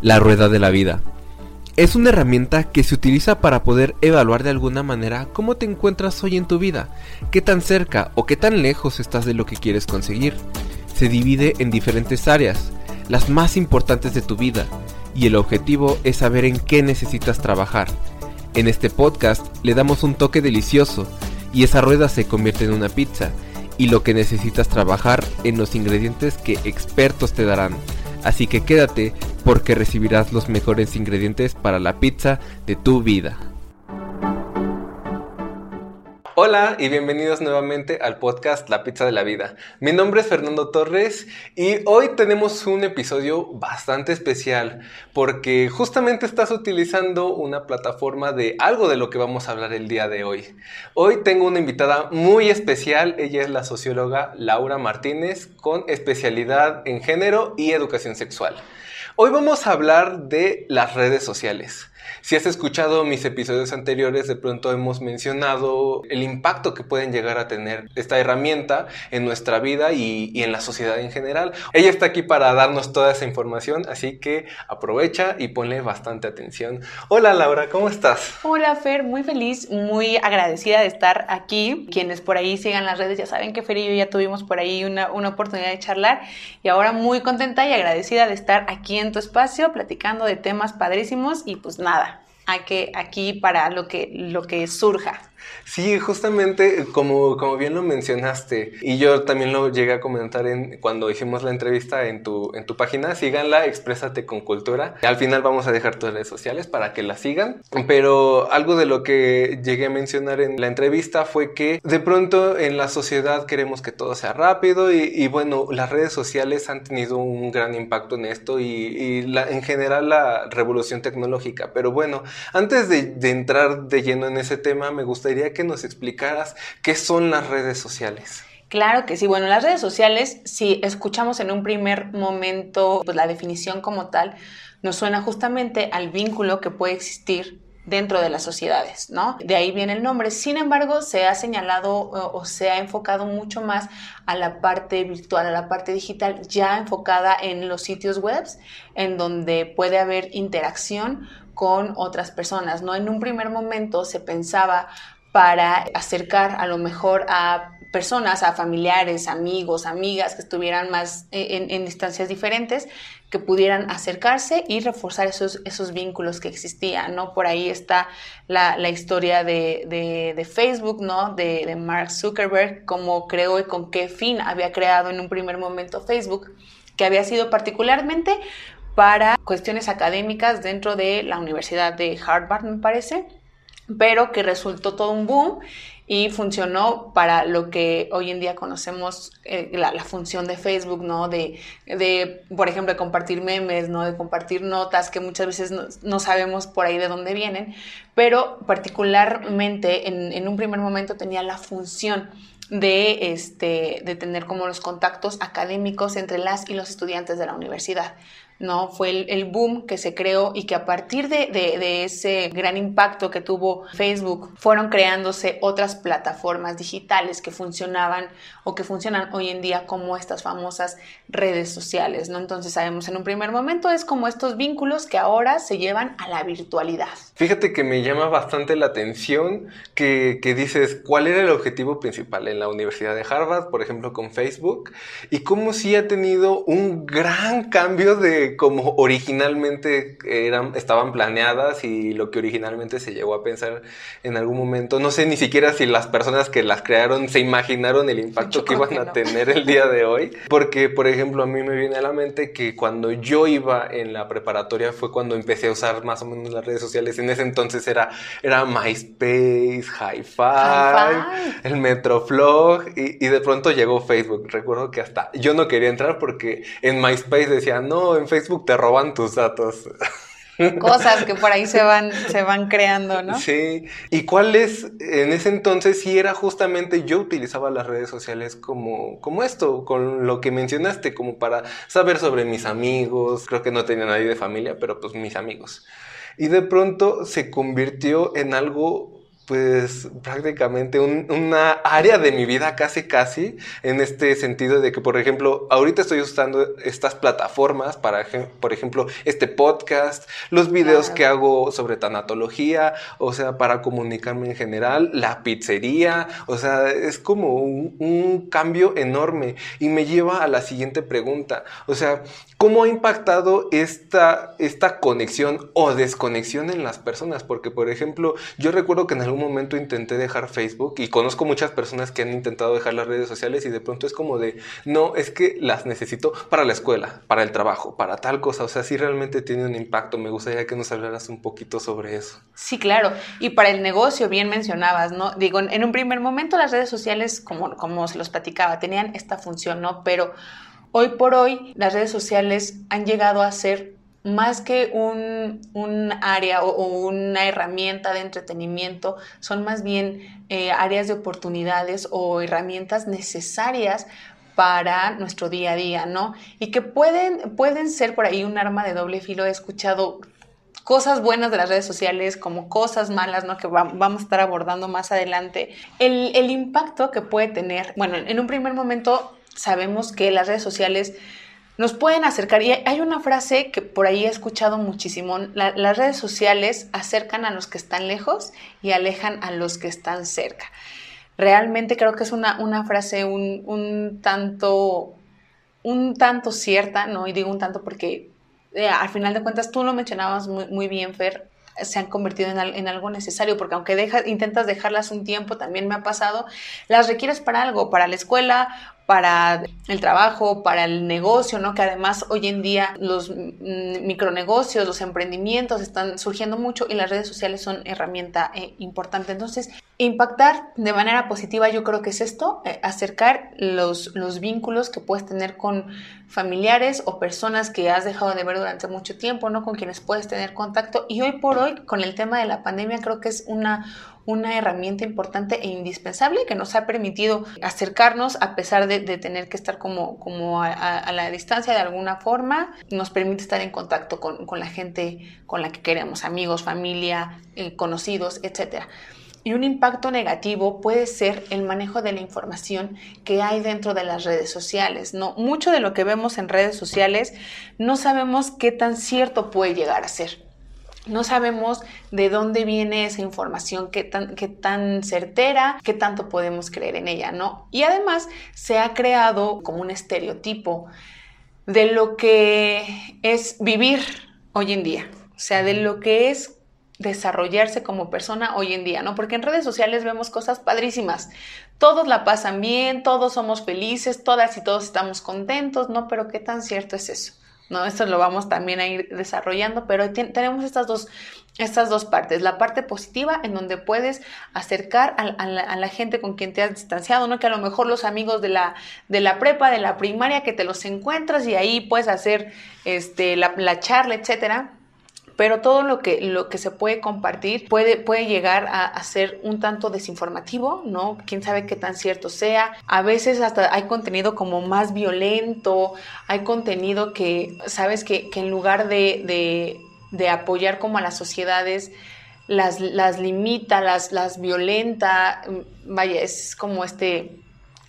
la rueda de la vida. Es una herramienta que se utiliza para poder evaluar de alguna manera cómo te encuentras hoy en tu vida, qué tan cerca o qué tan lejos estás de lo que quieres conseguir. Se divide en diferentes áreas, las más importantes de tu vida, y el objetivo es saber en qué necesitas trabajar. En este podcast le damos un toque delicioso y esa rueda se convierte en una pizza y lo que necesitas trabajar en los ingredientes que expertos te darán. Así que quédate porque recibirás los mejores ingredientes para la pizza de tu vida. Hola y bienvenidos nuevamente al podcast La Pizza de la Vida. Mi nombre es Fernando Torres y hoy tenemos un episodio bastante especial porque justamente estás utilizando una plataforma de algo de lo que vamos a hablar el día de hoy. Hoy tengo una invitada muy especial, ella es la socióloga Laura Martínez con especialidad en género y educación sexual. Hoy vamos a hablar de las redes sociales. Si has escuchado mis episodios anteriores, de pronto hemos mencionado el impacto que pueden llegar a tener esta herramienta en nuestra vida y, en la sociedad en general. Ella está aquí para darnos toda esa información, así que aprovecha y ponle bastante atención. Hola Laura, ¿cómo estás? Hola Fer, muy feliz, muy agradecida de estar aquí. Quienes por ahí sigan las redes ya saben que Fer y yo ya tuvimos por ahí una, una oportunidad de charlar y ahora muy contenta y agradecida de estar aquí en tu espacio platicando de temas padrísimos y pues nada a que aquí para lo que, lo que surja. Sí, justamente como, como bien lo mencionaste, y yo también lo llegué a comentar en, cuando hicimos la entrevista en tu, en tu página, síganla, exprésate con cultura. Al final vamos a dejar tus redes sociales para que la sigan, pero algo de lo que llegué a mencionar en la entrevista fue que de pronto en la sociedad queremos que todo sea rápido y, bueno, las redes sociales han tenido un gran impacto en esto y, la, en general la revolución tecnológica. Pero bueno, antes de, de entrar de lleno en ese tema, me gustaría que nos explicaras qué son las redes sociales. Claro que sí. Bueno, las redes sociales, si escuchamos en un primer momento pues, la definición como tal, nos suena justamente al vínculo que puede existir dentro de las sociedades, ¿no? De ahí viene el nombre. Sin embargo, se ha señalado o, se ha enfocado mucho más a la parte virtual, a la parte digital, ya enfocada en los sitios web, en donde puede haber interacción con otras personas, ¿no? En un primer momento se pensaba para acercar a lo mejor a personas, a familiares, amigos, amigas que estuvieran más eh, en, distancias diferentes, que pudieran acercarse y reforzar esos, esos vínculos que existían, ¿no? Por ahí está la, historia de, Facebook, ¿no? De, de, Mark Zuckerberg, cómo creó y con qué fin había creado en un primer momento Facebook, que había sido particularmente para cuestiones académicas dentro de la Universidad de Harvard, me parece pero que resultó todo un boom y funcionó para lo que hoy en día conocemos eh, la, función de Facebook, ¿no? De, de, por ejemplo, compartir memes, ¿no? De compartir notas que muchas veces no, sabemos por ahí de dónde vienen, pero particularmente en, en un primer momento tenía la función de, este, de tener como los contactos académicos entre las y los estudiantes de la universidad. ¿No? Fue el, boom que se creó y que a partir de, ese gran impacto que tuvo Facebook, fueron creándose otras plataformas digitales que funcionaban o que funcionan hoy en día como estas famosas redes sociales, ¿no? Entonces sabemos en un primer momento es como estos vínculos que ahora se llevan a la virtualidad. Fíjate que me llama bastante la atención que, que dices cuál era el objetivo principal en la Universidad de Harvard, por ejemplo, con Facebook, y cómo sí ha tenido un gran cambio de como originalmente eran, estaban planeadas y lo que originalmente se llegó a pensar en algún momento. No sé ni siquiera si las personas que las crearon se imaginaron el impacto que iban a tener el día de hoy. Porque, por ejemplo, a mí me viene a la mente que cuando yo iba en la preparatoria fue cuando empecé a usar más o menos las redes sociales. En ese entonces era, era MySpace, Hi-Fi, el Metroflog y, y de pronto llegó Facebook. Recuerdo que hasta yo no quería entrar porque en MySpace decía, no, en Facebook Facebook te roban tus datos. Cosas que por ahí se van, se van creando, ¿no? Sí. ¿Y cuál es, en ese entonces, si era justamente, yo utilizaba las redes sociales como, como esto, con lo que mencionaste, como para saber sobre mis amigos, creo que no tenía nadie de familia, pero pues mis amigos. Y de pronto se convirtió en algo pues prácticamente una área de mi vida casi casi en este sentido de que por ejemplo ahorita estoy usando estas plataformas para por ejemplo este podcast los videos que hago sobre tanatología o sea para comunicarme en general la pizzería o sea es como un, un cambio enorme. Y me lleva a la siguiente pregunta o sea cómo ha impactado esta esta conexión o desconexión en las personas porque por ejemplo yo recuerdo que en algún momento intenté dejar Facebook y conozco muchas personas que han intentado dejar las redes sociales y de pronto es como de, no, es que las necesito para la escuela, para el trabajo, para tal cosa. O sea, sí realmente tiene un impacto. Me gustaría que nos hablaras un poquito sobre eso. Sí, claro. Y para el negocio, bien mencionabas, ¿no? Digo, en un primer momento las redes sociales, como, como se los platicaba, tenían esta función, ¿no? Pero hoy por hoy las redes sociales han llegado a ser más que un, área o, una herramienta de entretenimiento, son más bien eh, áreas de oportunidades o herramientas necesarias para nuestro día a día, ¿no? Y que pueden, pueden ser por ahí un arma de doble filo. He escuchado cosas buenas de las redes sociales como cosas malas, ¿no? Que vamos a estar abordando más adelante. El, el impacto que puede tener, bueno, en un primer momento sabemos que las redes sociales nos pueden acercar. Y hay una frase que por ahí he escuchado muchísimo. las redes sociales acercan a los que están lejos y alejan a los que están cerca. Realmente creo que es una, una frase un, tanto, un tanto cierta, ¿no? Y digo un tanto porque eh, al final de cuentas tú lo mencionabas muy, muy bien, Fer, se han convertido en, en, algo necesario, porque aunque intentas dejarlas un tiempo, también me ha pasado, las requieres para algo, para la escuela para el trabajo, para el negocio, ¿no? Que además hoy en día los mm, micronegocios, los emprendimientos están surgiendo mucho y las redes sociales son herramienta eh, importante. Entonces, impactar de manera positiva yo creo que es esto, eh, acercar los, los vínculos que puedes tener con familiares o personas que has dejado de ver durante mucho tiempo, ¿no? Con quienes puedes tener contacto. Y hoy por hoy, con el tema de la pandemia, creo que es una una herramienta importante e indispensable que nos ha permitido acercarnos a pesar de, tener que estar como, como a, la distancia de alguna forma, nos permite estar en contacto con, la gente con la que queremos, amigos, familia, eh, conocidos, etc. Y un impacto negativo puede ser el manejo de la información que hay dentro de las redes sociales. ¿no? Mucho de lo que vemos en redes sociales no sabemos qué tan cierto puede llegar a ser no sabemos de dónde viene esa información, qué tan, qué tan certera, qué tanto podemos creer en ella, ¿no? Y además se ha creado como un estereotipo de lo que es vivir hoy en día, o sea, de lo que es desarrollarse como persona hoy en día, ¿no? Porque en redes sociales vemos cosas padrísimas. Todos la pasan bien, todos somos felices, todas y todos estamos contentos, ¿no? Pero ¿qué tan cierto es eso? ¿no? Esto lo vamos también a ir desarrollando, pero tenemos estas dos, estas dos partes. La parte positiva en donde puedes acercar a, la, gente con quien te has distanciado, ¿no? Que a lo mejor los amigos de la, de la prepa, de la primaria, que te los encuentras y ahí puedes hacer este, la, la charla, etcétera pero todo lo que, lo que se puede compartir puede, puede llegar a, ser un tanto desinformativo, ¿no? Quién sabe qué tan cierto sea. A veces hasta hay contenido como más violento, hay contenido que, sabes, que, que en lugar de, de, de, apoyar como a las sociedades, las, las limita, las, las violenta, vaya, es como este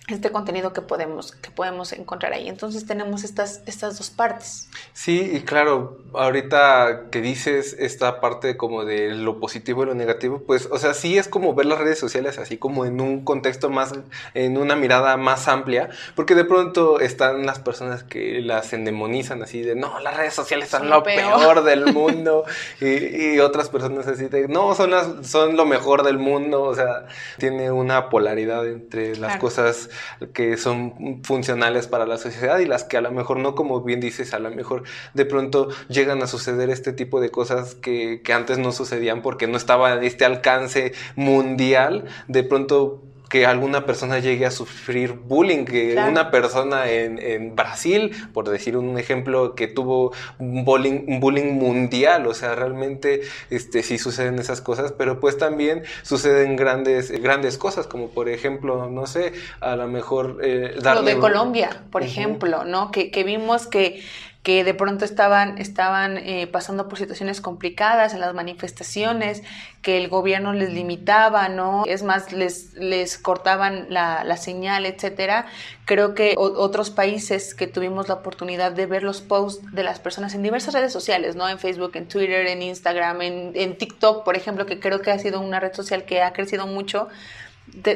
este contenido que podemos, que podemos encontrar ahí. Entonces tenemos estas, estas dos partes. Sí, y claro, ahorita que dices esta parte como de lo positivo y lo negativo, pues, o sea, sí es como ver las redes sociales así como en un contexto más, en una mirada más amplia, porque de pronto están las personas que las endemonizan así de, no, las redes sociales son, lo peor. del mundo, y, otras personas así de, no, son, las, son lo mejor del mundo, o sea, tiene una polaridad entre las cosas que son funcionales para la sociedad y las que a lo mejor no, como bien dices, a lo mejor de pronto llegan a suceder este tipo de cosas que, que antes no sucedían porque no estaba este alcance mundial, de pronto que alguna persona llegue a sufrir bullying, que una persona en, Brasil, por decir un ejemplo, que tuvo un bullying, bullying mundial, o sea, realmente este, sí suceden esas cosas, pero pues también suceden grandes, grandes cosas, como por ejemplo, no sé, a lo mejor... Eh, Lo de Colombia, por ejemplo, ¿no? Que, que vimos que que de pronto estaban, estaban eh, pasando por situaciones complicadas en las manifestaciones, que el gobierno les limitaba, ¿no? Es más, les, les cortaban la, la señal, etcétera. Creo que otros países que tuvimos la oportunidad de ver los posts de las personas en diversas redes sociales, ¿no? En Facebook, en Twitter, en Instagram, en, en TikTok, por ejemplo, que creo que ha sido una red social que ha crecido mucho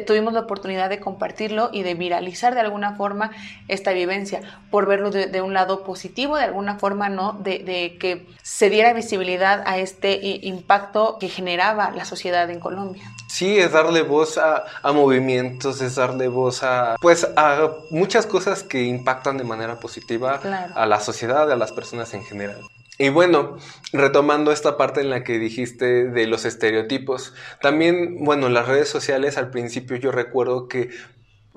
tuvimos la oportunidad de compartirlo y de viralizar de alguna forma esta vivencia, por verlo de, un lado positivo, de alguna forma, ¿no? De, que se diera visibilidad a este impacto que generaba la sociedad en Colombia. Sí, es darle voz a, movimientos, es darle voz a, pues, a muchas cosas que impactan de manera positiva a la sociedad, a las personas en general. Y bueno, retomando esta parte en la que dijiste de los estereotipos, también, bueno, las redes sociales al principio yo recuerdo que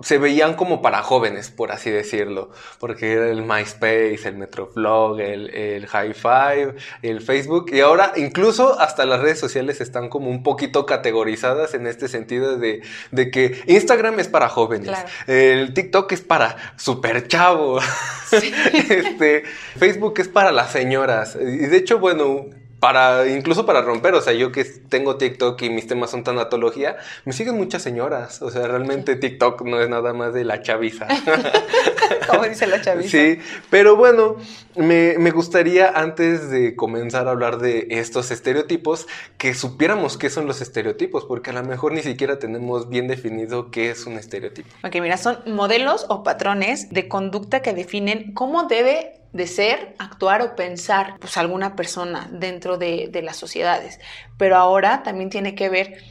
se veían como para jóvenes, por así decirlo, porque era el MySpace, el Metroflog, el, el High Five, el Facebook, y ahora incluso hasta las redes sociales están como un poquito categorizadas en este sentido de, de que Instagram es para jóvenes, el TikTok es para super chavo, este, Facebook es para las señoras, y de hecho, bueno, para incluso para romper, o sea, yo que tengo TikTok y mis temas son tanatología, me siguen muchas señoras, o sea, realmente TikTok no es nada más de la chaviza. Como dice la chaviza. Sí, pero bueno, me, me, gustaría antes de comenzar a hablar de estos estereotipos, que supiéramos qué son los estereotipos, porque a lo mejor ni siquiera tenemos bien definido qué es un estereotipo. Ok, mira, son modelos o patrones de conducta que definen cómo debe de ser, actuar o pensar pues alguna persona dentro de, las sociedades. Pero ahora también tiene que ver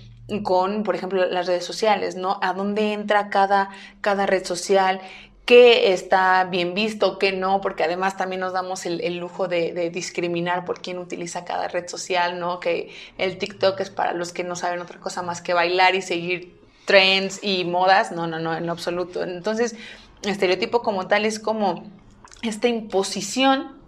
con, por ejemplo, las redes sociales, ¿no? A dónde entra cada, cada red social, qué está bien visto, qué no, porque además también nos damos el, lujo de, discriminar por quién utiliza cada red social, ¿no? Que el TikTok es para los que no saben otra cosa más que bailar y seguir trends y modas, no, no, no, en absoluto. Entonces, estereotipo como tal es como esta imposición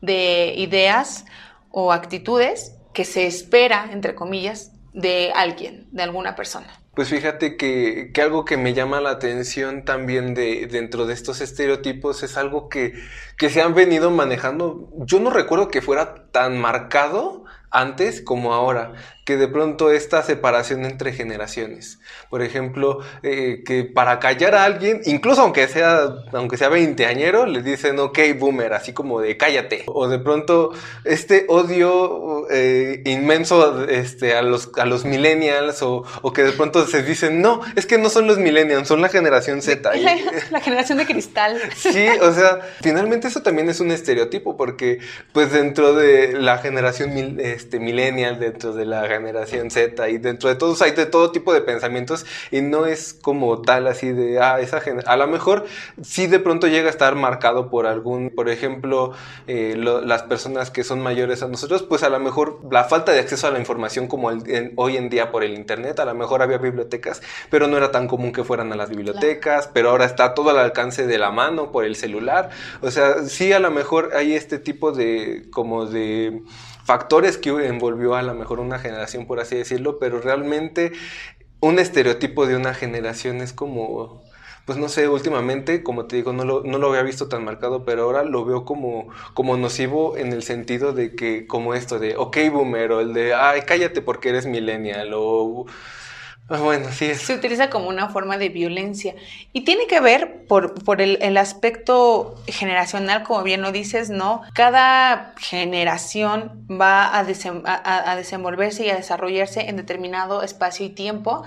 de ideas o actitudes que se espera, entre comillas, de alguien, de alguna persona. Pues fíjate que, algo que me llama la atención también de, dentro de estos estereotipos es algo que, que se han venido manejando. Yo no recuerdo que fuera tan marcado antes como ahora, que de pronto esta separación entre generaciones. Por ejemplo, eh, que para callar a alguien, incluso aunque sea, aunque sea veinteañero, le dicen ok boomer, así como de cállate. O de pronto este odio eh, inmenso este, a, los, a los millennials, o, o, que de pronto se dicen, no, es que no son los millennials, son la generación Z. La, la generación de cristal. Sí, o sea, finalmente eso también es un estereotipo, porque pues dentro de la generación este, millennial, dentro de la generación Z y dentro de todos hay de todo tipo de pensamientos y no es como tal así de, ah, esa a lo mejor sí de pronto llega a estar marcado por algún, por ejemplo, eh, las personas que son mayores a nosotros, pues a lo mejor la falta de acceso a la información como hoy en día por el Internet, a lo mejor había bibliotecas, pero no era tan común que fueran a las bibliotecas, pero ahora está todo al alcance de la mano por el celular, o sea, sí a lo mejor hay este tipo de, como de factores que envolvió a lo mejor una generación, por así decirlo, pero realmente un estereotipo de una generación es como, pues no sé, últimamente, como te digo, no lo, no lo había visto tan marcado, pero ahora lo veo como, como nocivo en el sentido de que, como esto de, ok, boomer, o el de, ay, cállate porque eres millennial, o bueno, sí Se utiliza como una forma de violencia. Y tiene que ver por, por el, el, aspecto generacional, como bien lo dices, ¿no? Cada generación va a, a, desenvolverse y a desarrollarse en determinado espacio y tiempo.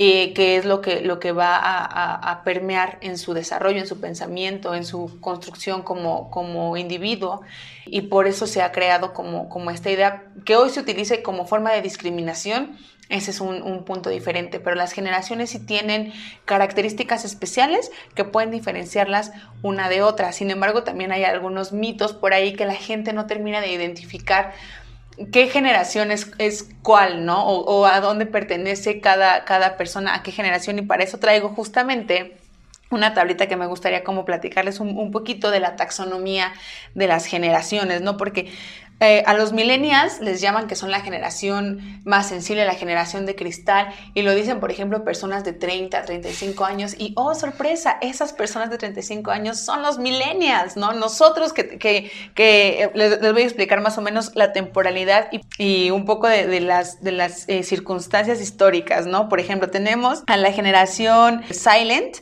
Eh, que es lo que, lo que va a, a, permear en su desarrollo, en su pensamiento, en su construcción como, como individuo. Y por eso se ha creado como, como esta idea que hoy se utilice como forma de discriminación ese es un, punto diferente, pero las generaciones sí tienen características especiales que pueden diferenciarlas una de otra. Sin embargo, también hay algunos mitos por ahí que la gente no termina de identificar qué generación es, cuál, ¿no? O, a dónde pertenece cada, cada persona, a qué generación. Y para eso traigo justamente una tablita que me gustaría como platicarles un, un, poquito de la taxonomía de las generaciones, ¿no? Porque Eh, a los millennials les llaman que son la generación más sensible, la generación de cristal, y lo dicen, por ejemplo, personas de 30, 35 años, y oh, sorpresa, esas personas de 35 años son los millennials, ¿no? Nosotros que, que, que les, voy a explicar más o menos la temporalidad y, un poco de, las, de las eh, circunstancias históricas, ¿no? Por ejemplo, tenemos a la generación silent,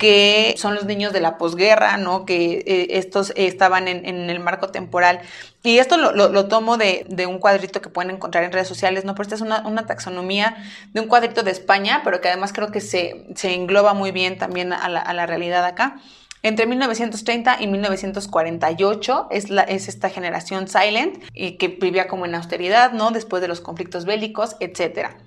que son los niños de la posguerra, ¿no? Que eh, estos estaban en, el marco temporal. Y esto lo, tomo de, un cuadrito que pueden encontrar en redes sociales, ¿no? Pero esta es una, taxonomía de un cuadrito de España, pero que además creo que se, engloba muy bien también a la, realidad acá. Entre 1930 y 1948 es, la, es esta generación silent y que vivía como en austeridad, ¿no? Después de los conflictos bélicos, etcétera.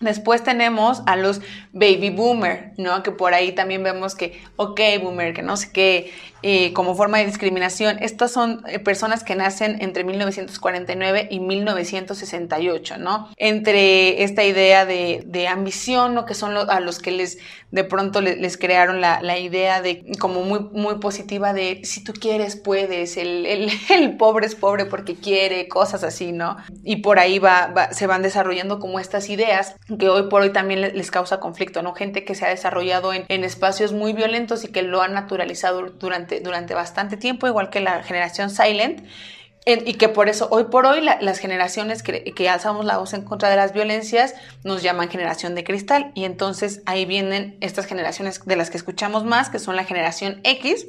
Después tenemos a los baby boomer, ¿no? Que por ahí también vemos que, ok, boomer, que no sé qué, eh, como forma de discriminación. Estas son eh, personas que nacen entre 1949 y 1968, ¿no? Entre esta idea de, de ambición, ¿no? Que son a los que les de pronto les, crearon la, la, idea de como muy, muy positiva de si tú quieres, puedes, el, el, el, pobre es pobre porque quiere, cosas así, ¿no? Y por ahí va, se van desarrollando como estas ideas que hoy por hoy también les, causa conflicto, ¿no? Gente que se ha desarrollado en, en espacios muy violentos y que lo han naturalizado durante durante, bastante tiempo, igual que la generación Silent, y que por eso hoy por hoy las generaciones que, que, alzamos la voz en contra de las violencias nos llaman generación de cristal. Y entonces ahí vienen estas generaciones de las que escuchamos más, que son la generación X,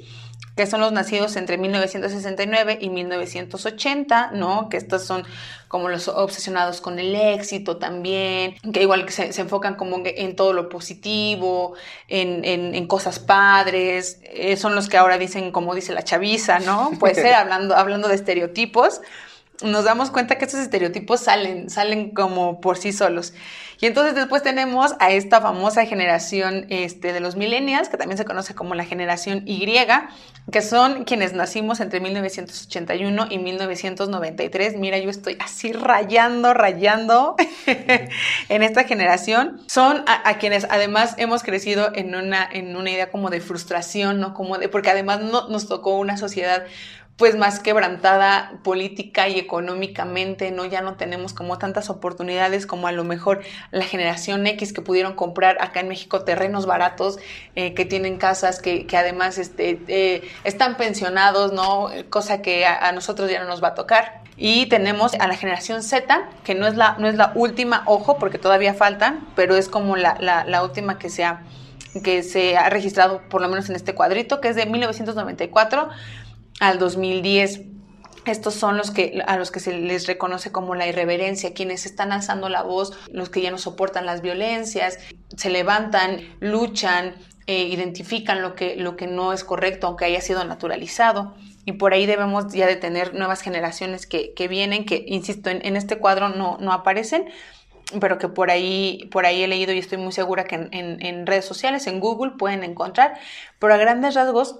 que son los nacidos entre 1969 y 1980, ¿no? Que estos son como los obsesionados con el éxito también, que igual que se, enfocan como en todo lo positivo, en, en, cosas padres, eh, son los que ahora dicen, como dice la chaviza, ¿no? Puede ser, hablando, hablando de estereotipos, nos damos cuenta que estos estereotipos salen, salen como por sí solos. Y entonces después tenemos a esta famosa generación este, de los millennials, que también se conoce como la generación Y, que son quienes nacimos entre 1981 y 1993. Mira, yo estoy así rayando, rayando en esta generación. Son a, quienes además hemos crecido en una, en una idea como de frustración, ¿no? Como de, porque además no, nos tocó una sociedad pues más quebrantada política y económicamente, ¿no? Ya no tenemos como tantas oportunidades como a lo mejor la generación X que pudieron comprar acá en México terrenos baratos, eh, que tienen casas, que, además este, eh, están pensionados, ¿no? Cosa que a, nosotros ya no nos va a tocar. Y tenemos a la generación Z, que no es la, no es la última, ojo, porque todavía faltan, pero es como la, la, la última que se, ha, que se ha registrado, por lo menos en este cuadrito, que es de 1994 al 2010. Estos son los que a los que se les reconoce como la irreverencia, quienes están alzando la voz, los que ya no soportan las violencias, se levantan, luchan, eh, identifican lo que, lo que no es correcto, aunque haya sido naturalizado. Y por ahí debemos ya de tener nuevas generaciones que, vienen, que, insisto, en, este cuadro no, no aparecen, pero que por ahí, por ahí he leído y estoy muy segura que en redes sociales, en Google, pueden encontrar. Pero a grandes rasgos,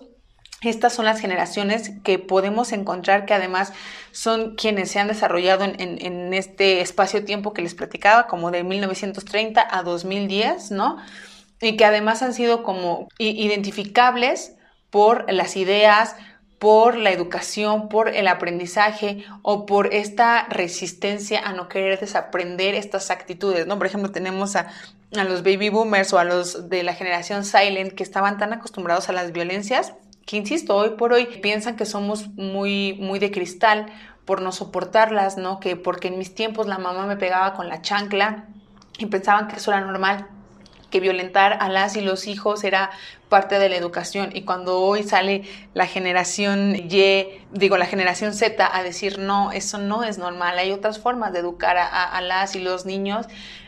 estas son las generaciones que podemos encontrar que además son quienes se han desarrollado en, este espacio-tiempo que les platicaba, como de 1930 a 2010, ¿no? Y que además han sido como identificables por las ideas, por la educación, por el aprendizaje o por esta resistencia a no querer desaprender estas actitudes, ¿no? Por ejemplo, tenemos a, a los baby boomers o a los de la generación silent que estaban tan acostumbrados a las violencias que insisto, hoy por hoy piensan que somos muy, muy de cristal por no soportarlas, ¿no? Que porque en mis tiempos la mamá me pegaba con la chancla y pensaban que eso era normal, que violentar a las y los hijos era parte de la educación y cuando hoy sale la generación Y, digo la generación Z a decir no, eso no es normal, hay otras formas de educar a, las y los niños,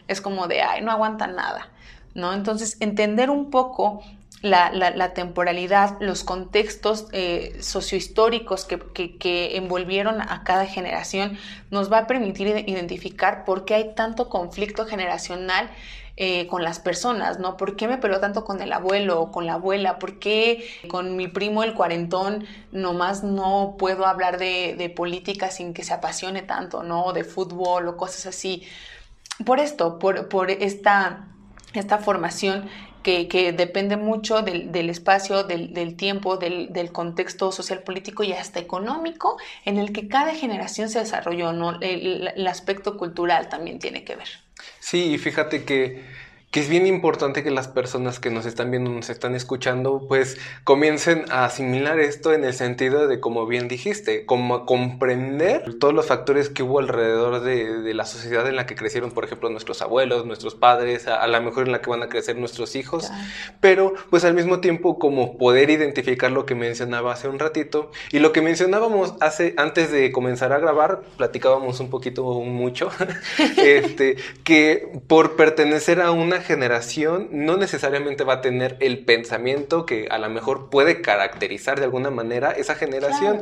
es como de, ay, no aguantan nada, ¿no? Entonces, entender un poco la, temporalidad, los contextos eh, sociohistóricos que, envolvieron a cada generación, nos va a permitir identificar por qué hay tanto conflicto generacional eh, con las personas, ¿no? ¿Por qué me peló tanto con el abuelo o con la abuela? ¿Por qué con mi primo el cuarentón nomás no puedo hablar de, política sin que se apasione tanto, ¿no? De fútbol o cosas así. Por esto, por, esta formación que, depende mucho del, espacio, del, tiempo, del, contexto social, político y hasta económico en el que cada generación se desarrolló, ¿no? el aspecto cultural también tiene que ver. Sí, fíjate que que es bien importante que las personas que nos están viendo, nos están escuchando, pues comiencen a asimilar esto en el sentido de, como bien dijiste, como comprender todos los factores que hubo alrededor de, la sociedad en la que crecieron, por ejemplo, nuestros abuelos, nuestros padres, a, lo mejor en la que van a crecer nuestros hijos, pero pues al mismo tiempo como poder identificar lo que mencionaba hace un ratito y lo que mencionábamos hace antes de comenzar a grabar, platicábamos un poquito mucho, este, que por pertenecer a una generación no necesariamente va a tener el pensamiento que a lo mejor puede caracterizar de alguna manera esa generación.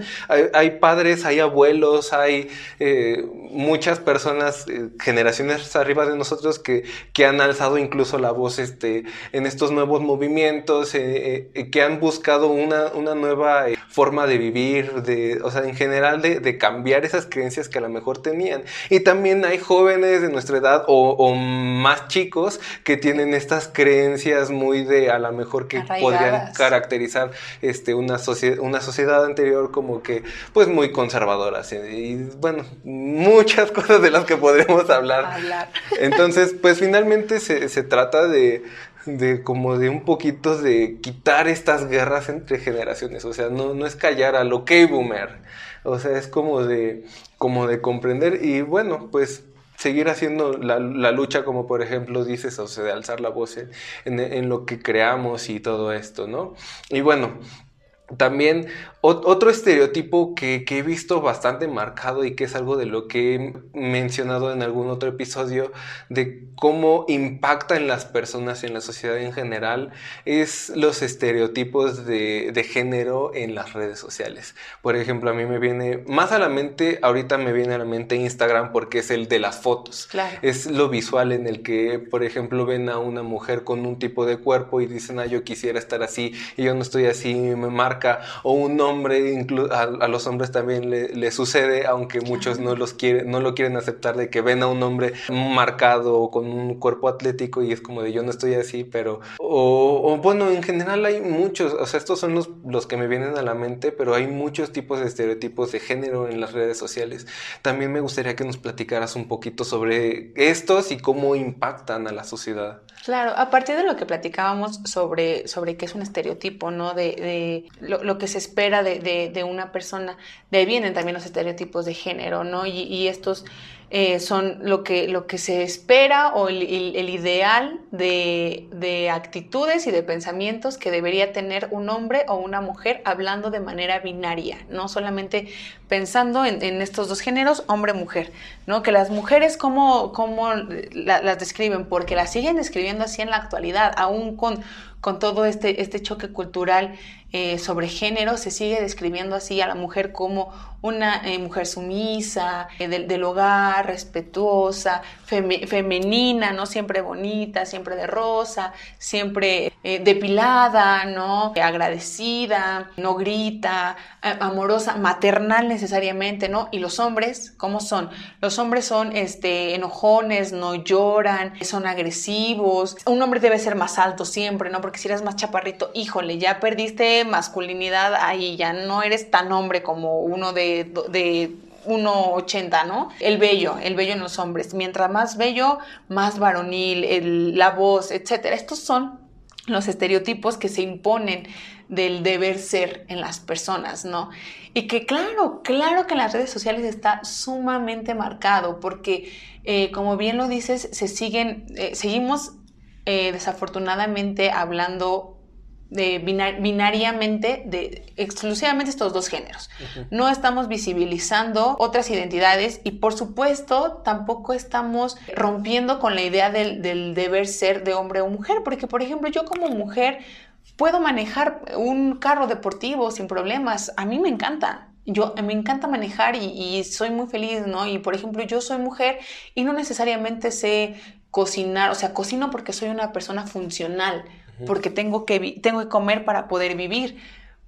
Hay, padres, hay abuelos, hay eh, muchas personas, eh, generaciones arriba de nosotros que, que, han alzado incluso la voz este, en estos nuevos movimientos, eh, que han buscado una, una nueva forma de vivir, de, o sea, en general de, de, cambiar esas creencias que a lo mejor tenían. Y también hay jóvenes de nuestra edad o, o más chicos que tienen estas creencias muy de a lo mejor que podrían caracterizar este, una, una sociedad anterior como que pues muy conservadoras y, bueno, muchas cosas de las que podremos hablar. Entonces, pues finalmente se, se trata de, de como de un poquito de quitar estas guerras entre generaciones, o sea, no, no es callar a lo que boomer, o sea, es como de, como de comprender. Y bueno, pues seguir haciendo la, lucha, como por ejemplo dices, o sea, de alzar la voz en, en, lo que creamos y todo esto, ¿no? Y bueno, también otro estereotipo que, he visto bastante marcado y que es algo de lo que he mencionado en algún otro episodio de cómo impacta en las personas y en la sociedad en general es los estereotipos de, género en las redes sociales. Por ejemplo, a mí me viene más a la mente, ahorita me viene a la mente Instagram porque es el de las fotos. Es lo visual en el que, por ejemplo, ven a una mujer con un tipo de cuerpo y dicen, ah, yo quisiera estar así y yo no estoy así, me marca, o un hombre, a, a, los hombres también le, sucede, aunque muchos no, los quieren, no lo quieren aceptar, de que ven a un hombre marcado con un cuerpo atlético y es como de yo no estoy así, pero, o, bueno, en general hay muchos, o sea, estos son los, los que me vienen a la mente, pero hay muchos tipos de estereotipos de género en las redes sociales. También me gustaría que nos platicaras un poquito sobre estos y cómo impactan a la sociedad. Claro, a partir de lo que platicábamos sobre, sobre qué es un estereotipo, ¿no? De, de lo, que se espera de, de, una persona, de ahí vienen también los estereotipos de género, ¿no? Y, y estos eh, son lo que, lo que se espera o el, ideal de, actitudes y de pensamientos que debería tener un hombre o una mujer hablando de manera binaria, no solamente pensando en, estos dos géneros, hombre-mujer, ¿no? Que las mujeres, ¿cómo, cómo las describen? Porque las siguen describiendo así en la actualidad, aún con, con todo este, este choque cultural eh, sobre género, se sigue describiendo así a la mujer como una eh, mujer sumisa, eh, del, hogar, respetuosa, femenina, ¿no? Siempre bonita, siempre de rosa, siempre depilada, ¿no? Agradecida, no grita, amorosa, maternal necesariamente, ¿no? Y los hombres, ¿cómo son? Los hombres son este, enojones, no lloran, son agresivos. Un hombre debe ser más alto siempre, ¿no? Porque si eres más chaparrito, híjole, ya perdiste masculinidad, ahí ya no eres tan hombre como uno de, de 1,80, ¿no? El bello, el bello en los hombres. Mientras más bello, más varonil, la voz, etc. Estos son los estereotipos que se imponen del deber ser en las personas, ¿no? Y que claro, claro que en las redes sociales está sumamente marcado, porque eh, como bien lo dices, se siguen, eh, seguimos eh, desafortunadamente hablando de binariamente de exclusivamente estos dos géneros. No estamos visibilizando otras identidades y por supuesto tampoco estamos rompiendo con la idea del, del deber ser de hombre o mujer, porque por ejemplo yo como mujer puedo manejar un carro deportivo sin problemas, a mí me encanta. Yo me encanta manejar y, y soy muy feliz, ¿no? Y por ejemplo, yo soy mujer y no necesariamente sé cocinar, o sea, cocino porque soy una persona funcional porque tengo que, tengo que comer para poder vivir.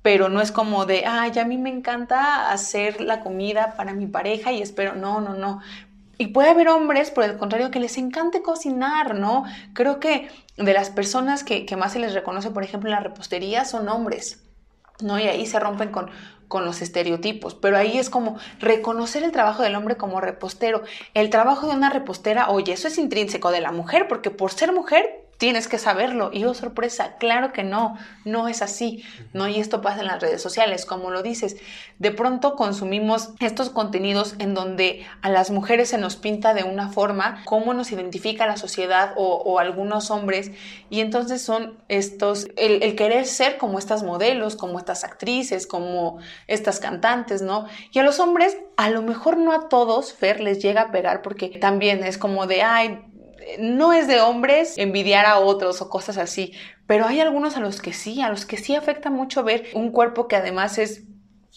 Pero no es como de, ay, a mí me encanta hacer la comida para mi pareja y espero, no, no, no. Y puede haber hombres, por el contrario, que les encante cocinar, ¿no? Creo que de las personas que, que más se les reconoce, por ejemplo, en la repostería, son hombres. ¿no? Y ahí se rompen con, con los estereotipos, pero ahí es como reconocer el trabajo del hombre como repostero. El trabajo de una repostera, oye, eso es intrínseco de la mujer, porque por ser mujer tienes que saberlo. Y oh, sorpresa, claro que no, no es así, ¿no? Y esto pasa en las redes sociales, como lo dices. De pronto consumimos estos contenidos en donde a las mujeres se nos pinta de una forma, cómo nos identifica la sociedad o, algunos hombres, y entonces son estos, el, el, querer ser como estas modelos, como estas actrices, como estas cantantes, ¿no? Y a los hombres, a lo mejor no a todos, Fer, les llega a pegar porque también es como de, ay, no es de hombres envidiar a otros o cosas así, pero hay algunos a los que sí, a los que sí afecta mucho ver un cuerpo que además es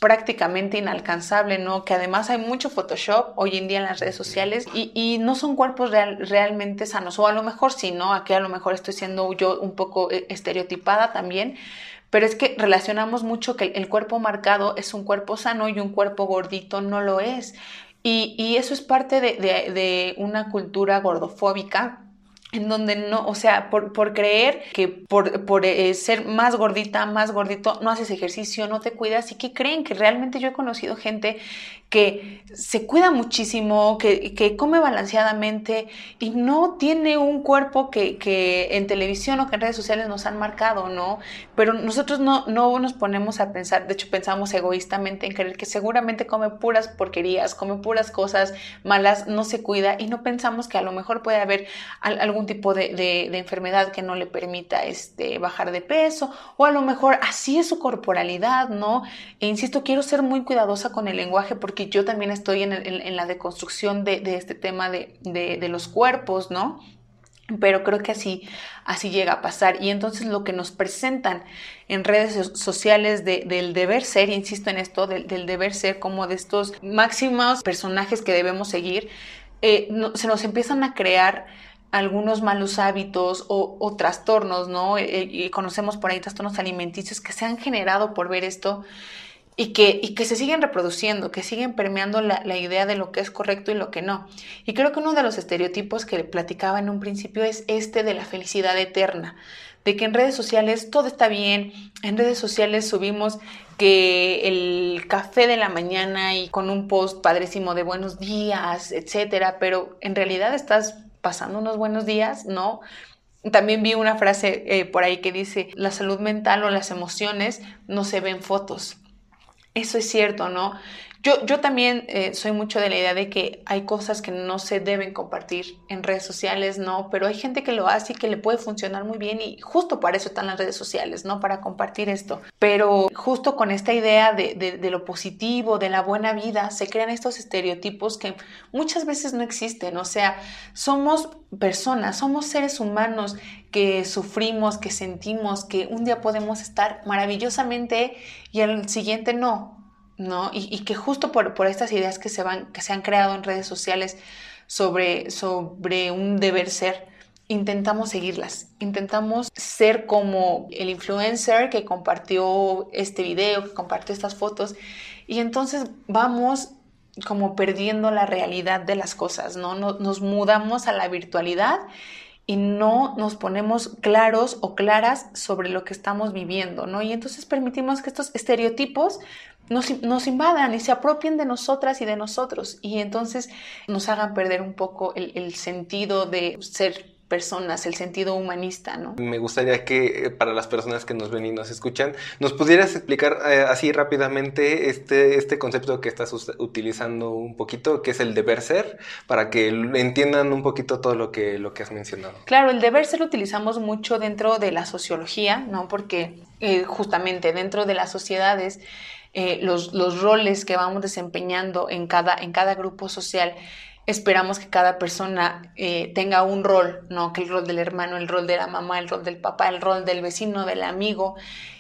prácticamente inalcanzable, ¿no? Que además hay mucho Photoshop hoy en día en las redes sociales y, no son cuerpos realmente sanos, o a lo mejor sí, ¿no? Aquí a lo mejor estoy siendo yo un poco eh, estereotipada también, pero es que relacionamos mucho que el cuerpo marcado es un cuerpo sano y un cuerpo gordito no lo es. Y, eso es parte de, una cultura gordofóbica en donde no, o sea, por, creer que por, eh, ser más gordita, más gordito, no haces ejercicio, no te cuidas y que creen que realmente yo he conocido gente que se cuida muchísimo, que, come balanceadamente y no tiene un cuerpo que, en televisión o que en redes sociales nos han marcado, ¿no? Pero nosotros no, no nos ponemos a pensar, de hecho pensamos egoístamente en creer que seguramente come puras porquerías, come puras cosas malas, no se cuida y no pensamos que a lo mejor puede haber algún tipo de, enfermedad que no le permita este, bajar de peso o a lo mejor así es su corporalidad, ¿no? E insisto, quiero ser muy cuidadosa con el lenguaje porque yo también estoy en, la deconstrucción de, este tema de, los cuerpos, ¿no? Pero creo que así, así llega a pasar. Y entonces lo que nos presentan en redes sociales del deber ser, insisto en esto, del, deber ser como de estos máximos personajes que debemos seguir, eh, se nos empiezan a crear algunos malos hábitos o, trastornos, ¿no? Eh, y conocemos por ahí trastornos alimenticios que se han generado por ver esto y que, y que se siguen reproduciendo, que siguen permeando la, idea de lo que es correcto y lo que no. Y creo que uno de los estereotipos que platicaba en un principio es este de la felicidad eterna, de que en redes sociales todo está bien, en redes sociales subimos que el café de la mañana y con un post padrísimo de buenos días, etcétera, pero en realidad estás pasando unos buenos días, ¿no? También vi una frase eh, por ahí que dice, la salud mental o las emociones no se ven fotos, eso es cierto, ¿no? Yo, yo también eh, soy mucho de la idea de que hay cosas que no se deben compartir en redes sociales, ¿no? Pero hay gente que lo hace y que le puede funcionar muy bien y justo para eso están las redes sociales, ¿no? Para compartir esto. Pero justo con esta idea de, de lo positivo, de la buena vida, se crean estos estereotipos que muchas veces no existen. O sea, somos personas, somos seres humanos que sufrimos, que sentimos, que un día podemos estar maravillosamente y al siguiente no, ¿no? Y, que justo por, por, estas ideas que se, van, que se han creado en redes sociales sobre, sobre un deber ser, intentamos seguirlas, intentamos ser como el influencer que compartió este video, que compartió estas fotos, y entonces vamos como perdiendo la realidad de las cosas, ¿no? Nos mudamos a la virtualidad y no nos ponemos claros o claras sobre lo que estamos viviendo, ¿no? Y entonces permitimos que estos estereotipos nos, nos, invadan y se apropien de nosotras y de nosotros y entonces nos hagan perder un poco el, el sentido de ser personas, el sentido humanista, ¿no? Me gustaría que eh, para las personas que nos ven y nos escuchan, nos pudieras explicar eh, así rápidamente este, este concepto que estás utilizando un poquito, que es el deber ser, para que entiendan un poquito todo lo que, lo que has mencionado. Claro, el deber ser lo utilizamos mucho dentro de la sociología, ¿no? Porque eh, justamente dentro de las sociedades, los, los roles que vamos desempeñando en cada, en cada grupo social, esperamos que cada persona eh, tenga un rol, ¿no? Que el rol del hermano, el rol de la mamá, el rol del papá, el rol del vecino, del amigo.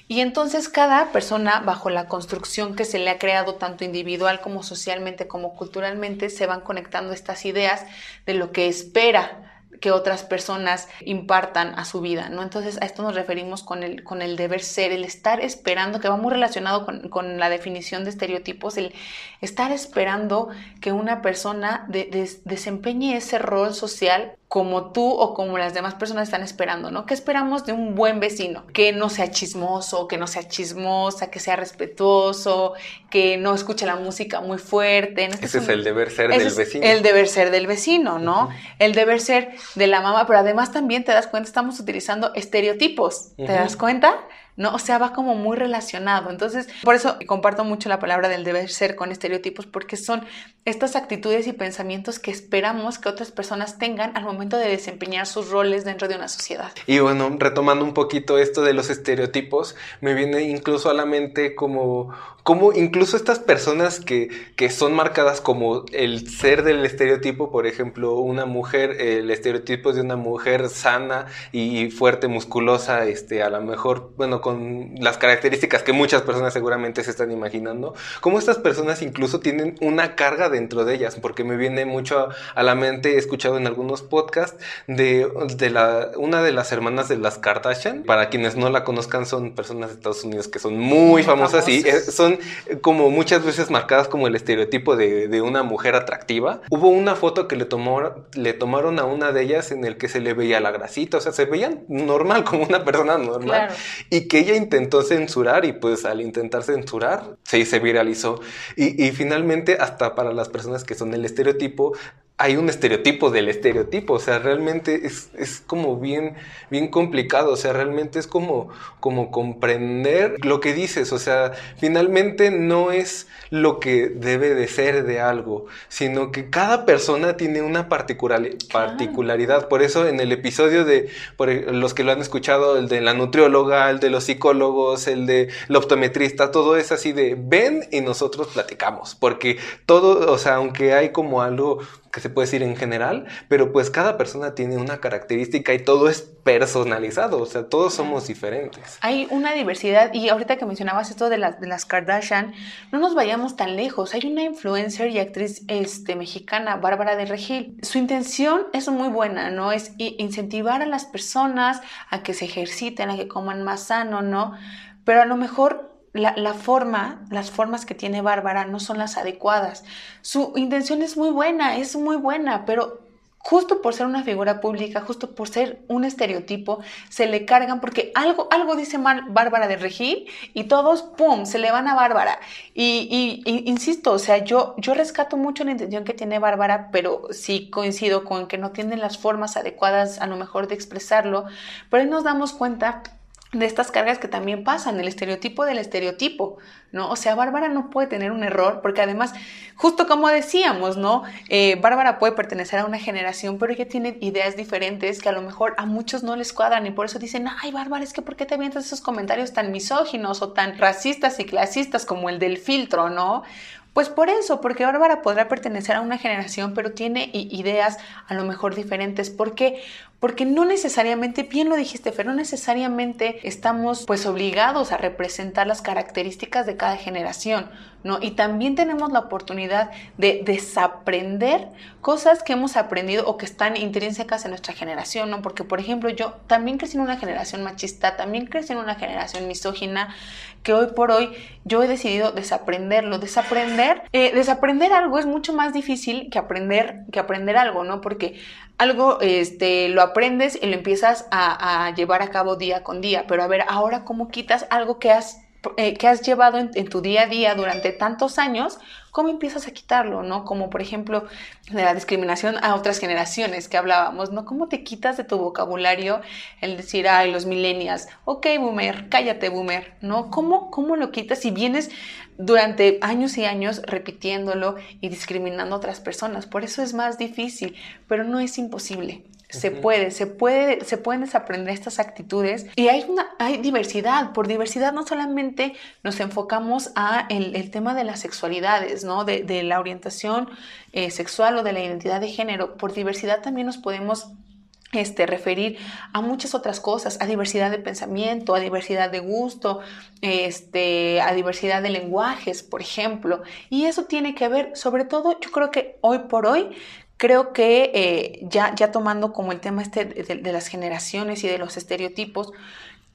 Y entonces cada persona, bajo la construcción que se le ha creado tanto individual como socialmente como culturalmente, se van conectando estas ideas de lo que espera que otras personas impartan a su vida, ¿no? Entonces a esto nos referimos con el, con el deber ser, el estar esperando, que va muy relacionado con, con la definición de estereotipos, el estar esperando que una persona desempeñe ese rol social como tú o como las demás personas están esperando, ¿no? ¿Qué esperamos de un buen vecino? Que no sea chismoso, que no sea chismosa, que sea respetuoso, que no escuche la música muy fuerte. Ese es, el deber ser del vecino. El deber ser del vecino, ¿no? El deber ser de la mamá, pero además también te das cuenta, estamos utilizando estereotipos, ¿te das cuenta? ¿No? O sea, va como muy relacionado. Entonces, por eso comparto mucho la palabra del deber ser con estereotipos, porque son estas actitudes y pensamientos que esperamos que otras personas tengan al momento de desempeñar sus roles dentro de una sociedad. Y bueno, retomando un poquito esto de los estereotipos, me viene incluso a la mente como, como incluso estas personas que, que son marcadas como el ser del estereotipo, por ejemplo, una mujer, el estereotipo de una mujer sana y fuerte, musculosa, este, a lo mejor, bueno, con las características que muchas personas seguramente se están imaginando, como estas personas incluso tienen una carga dentro de ellas, porque me viene mucho a la mente, he escuchado en algunos podcasts de, de la, una de las hermanas de las Kardashian, para quienes no la conozcan son personas de Estados Unidos que son muy, famosas, y eh, son como muchas veces marcadas como el estereotipo de, de una mujer atractiva. Hubo una foto que le, tomó, le tomaron a una de ellas en el que se le veía la grasita, o sea, se veían normal como una persona normal. Y que que ella intentó censurar y pues al intentar censurar se, viralizó. Y, y finalmente hasta para las personas que son el estereotipo hay un estereotipo del estereotipo, o sea, realmente es, es, como bien, bien complicado, o sea, realmente es como, como comprender lo que dices, o sea, finalmente no es lo que debe de ser de algo, sino que cada persona tiene una particularidad, por eso en el episodio de, por los que lo han escuchado, el de la nutrióloga, el de los psicólogos, el de el optometrista, todo es así de ven y nosotros platicamos, porque todo, o sea, aunque hay como algo que se puede decir en general, pero pues cada persona tiene una característica y todo es personalizado, o sea, todos somos diferentes. Hay una diversidad y ahorita que mencionabas esto de, las de las Kardashian, no nos vayamos tan lejos. Hay una influencer y actriz este, mexicana, Bárbara de Regil. Su intención es muy buena, ¿no? Es incentivar a las personas a que se ejerciten, a que coman más sano, ¿no? Pero a lo mejor la, forma, las formas que tiene Bárbara no son las adecuadas. Su intención es muy buena, es muy buena, pero justo por ser una figura pública, justo por ser un estereotipo, se le cargan porque algo, algo dice mal Bárbara de Regir y todos, ¡pum!, se le van a Bárbara. Y, insisto, o sea, yo, yo rescato mucho la intención que tiene Bárbara, pero sí coincido con que no tienen las formas adecuadas a lo mejor de expresarlo, pero ahí nos damos cuenta de estas cargas que también pasan, el estereotipo del estereotipo, ¿no? O sea, Bárbara no puede tener un error, porque además, justo como decíamos, ¿no? Eh, Bárbara puede pertenecer a una generación, pero ella tiene ideas diferentes que a lo mejor a muchos no les cuadran y por eso dicen, ay, Bárbara, es que ¿por qué te avientas esos comentarios tan misóginos o tan racistas y clasistas como el del filtro, ¿no? Pues por eso, porque Bárbara podrá pertenecer a una generación, pero tiene ideas a lo mejor diferentes. ¿Por qué? Porque no necesariamente, bien lo dijiste, Fer, no necesariamente estamos pues obligados a representar las características de cada generación, ¿no? Y también tenemos la oportunidad de desaprender cosas que hemos aprendido o que están intrínsecas en nuestra generación, ¿no? Porque, por ejemplo, yo también crecí en una generación machista, también crecí en una generación misógina, que hoy por hoy yo he decidido desaprenderlo. Desaprender, eh, desaprender algo es mucho más difícil que aprender, que aprender algo, ¿no? Porque algo este, lo aprendes y lo empiezas a, llevar a cabo día con día, pero a ver, ahora cómo quitas algo que has, eh, que has llevado en, tu día a día durante tantos años, ¿cómo empiezas a quitarlo, no? Como por ejemplo de la discriminación a otras generaciones que hablábamos, ¿no? ¿Cómo te quitas de tu vocabulario el decir, ay, los millennials, ok, boomer, cállate, boomer, ¿no? ¿Cómo, cómo lo quitas si vienes durante años y años repitiéndolo y discriminando a otras personas? Por eso es más difícil, pero no es imposible. Se puede, se puede, se pueden desaprender estas actitudes y hay una, hay diversidad. Por diversidad no solamente nos enfocamos a el, tema de las sexualidades, ¿no? De, la orientación eh, sexual o de la identidad de género. Por diversidad también nos podemos este, referir a muchas otras cosas, a diversidad de pensamiento, a diversidad de gusto, este, a diversidad de lenguajes, por ejemplo. Y eso tiene que ver, sobre todo, yo creo que hoy por hoy, creo que eh, ya, ya tomando como el tema este de, las generaciones y de los estereotipos,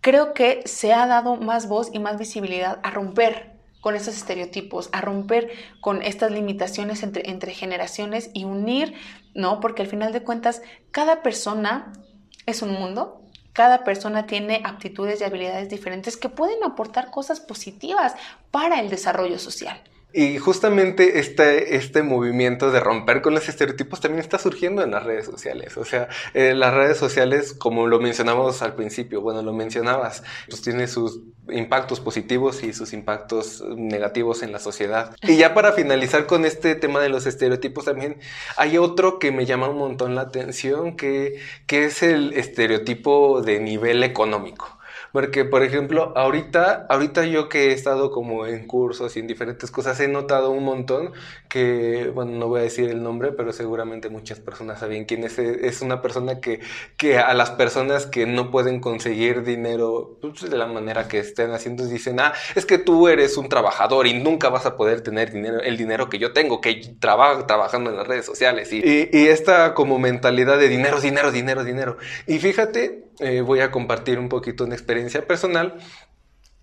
creo que se ha dado más voz y más visibilidad a romper con esos estereotipos, a romper con estas limitaciones entre, entre generaciones y unir, ¿no? Porque al final de cuentas, cada persona es un mundo, cada persona tiene aptitudes y habilidades diferentes que pueden aportar cosas positivas para el desarrollo social. Y justamente este, este movimiento de romper con los estereotipos también está surgiendo en las redes sociales. O sea, eh, las redes sociales, como lo mencionamos al principio, bueno, lo mencionabas, pues tiene sus impactos positivos y sus impactos negativos en la sociedad. Y ya para finalizar con este tema de los estereotipos también, hay otro que me llama un montón la atención, que, que es el estereotipo de nivel económico. Porque, por ejemplo, ahorita, ahorita yo que he estado como en cursos y en diferentes cosas, he notado un montón que, bueno, no voy a decir el nombre, pero seguramente muchas personas saben quién es. Es una persona que, que a las personas que no pueden conseguir dinero pues, de la manera que estén haciendo, dicen, ah, es que tú eres un trabajador y nunca vas a poder tener dinero, el dinero que yo tengo, que trabajo trabajando en las redes sociales. Y, y, y esta como mentalidad de dinero, dinero, dinero, dinero. Y fíjate, eh, voy a compartir un poquito una experiencia personal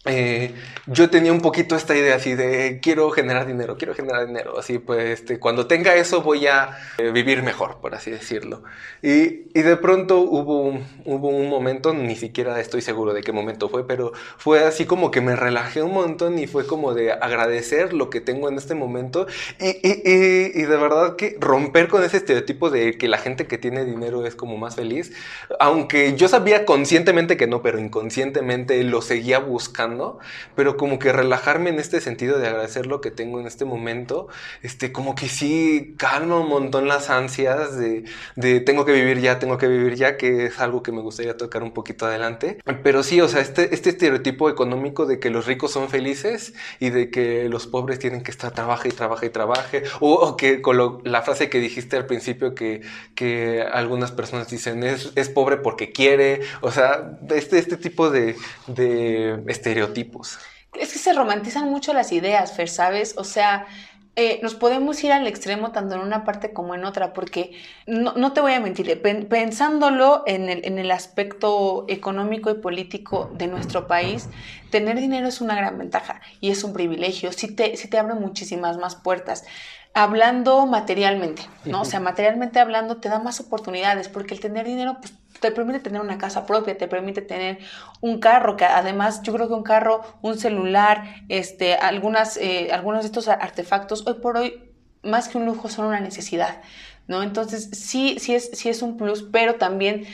eh, yo tenía un poquito esta idea así de quiero generar dinero, quiero generar dinero, así pues este, cuando tenga eso voy a eh, vivir mejor, por así decirlo. Y, y, de pronto hubo un, hubo un momento, ni siquiera estoy seguro de qué momento fue, pero fue así como que me relajé un montón y fue como de agradecer lo que tengo en este momento y, y, y de verdad que romper con ese estereotipo de que la gente que tiene dinero es como más feliz, aunque yo sabía conscientemente que no, pero inconscientemente lo seguía buscando pero como que relajarme en este sentido de agradecer lo que tengo en este momento, este, como que sí calma un montón las ansias de, de tengo que vivir ya, tengo que vivir ya, que es algo que me gustaría tocar un poquito adelante. Pero sí, o sea, este, este estereotipo económico de que los ricos son felices y de que los pobres tienen que estar trabaja y trabaja y trabaje, o, que con la frase que dijiste al principio que, que algunas personas dicen es, es pobre porque quiere, o sea, este, este tipo de, de estereotipos. Es que se romantizan mucho las ideas, Fer, ¿sabes? O sea, eh, nos podemos ir al extremo tanto en una parte como en otra, porque no, te voy a mentir, pensándolo en el, en el, aspecto económico y político de nuestro país, tener dinero es una gran ventaja y es un privilegio, sí te, sí te abre muchísimas más puertas. Hablando materialmente, ¿no? O sea, materialmente hablando te da más oportunidades, porque el tener dinero, pues te permite tener una casa propia, te permite tener un carro, que además yo creo que un carro, un celular, este, algunas, eh, algunos de estos artefactos, hoy por hoy, más que un lujo, son una necesidad, ¿no? Entonces, sí, sí es, sí es un plus, pero también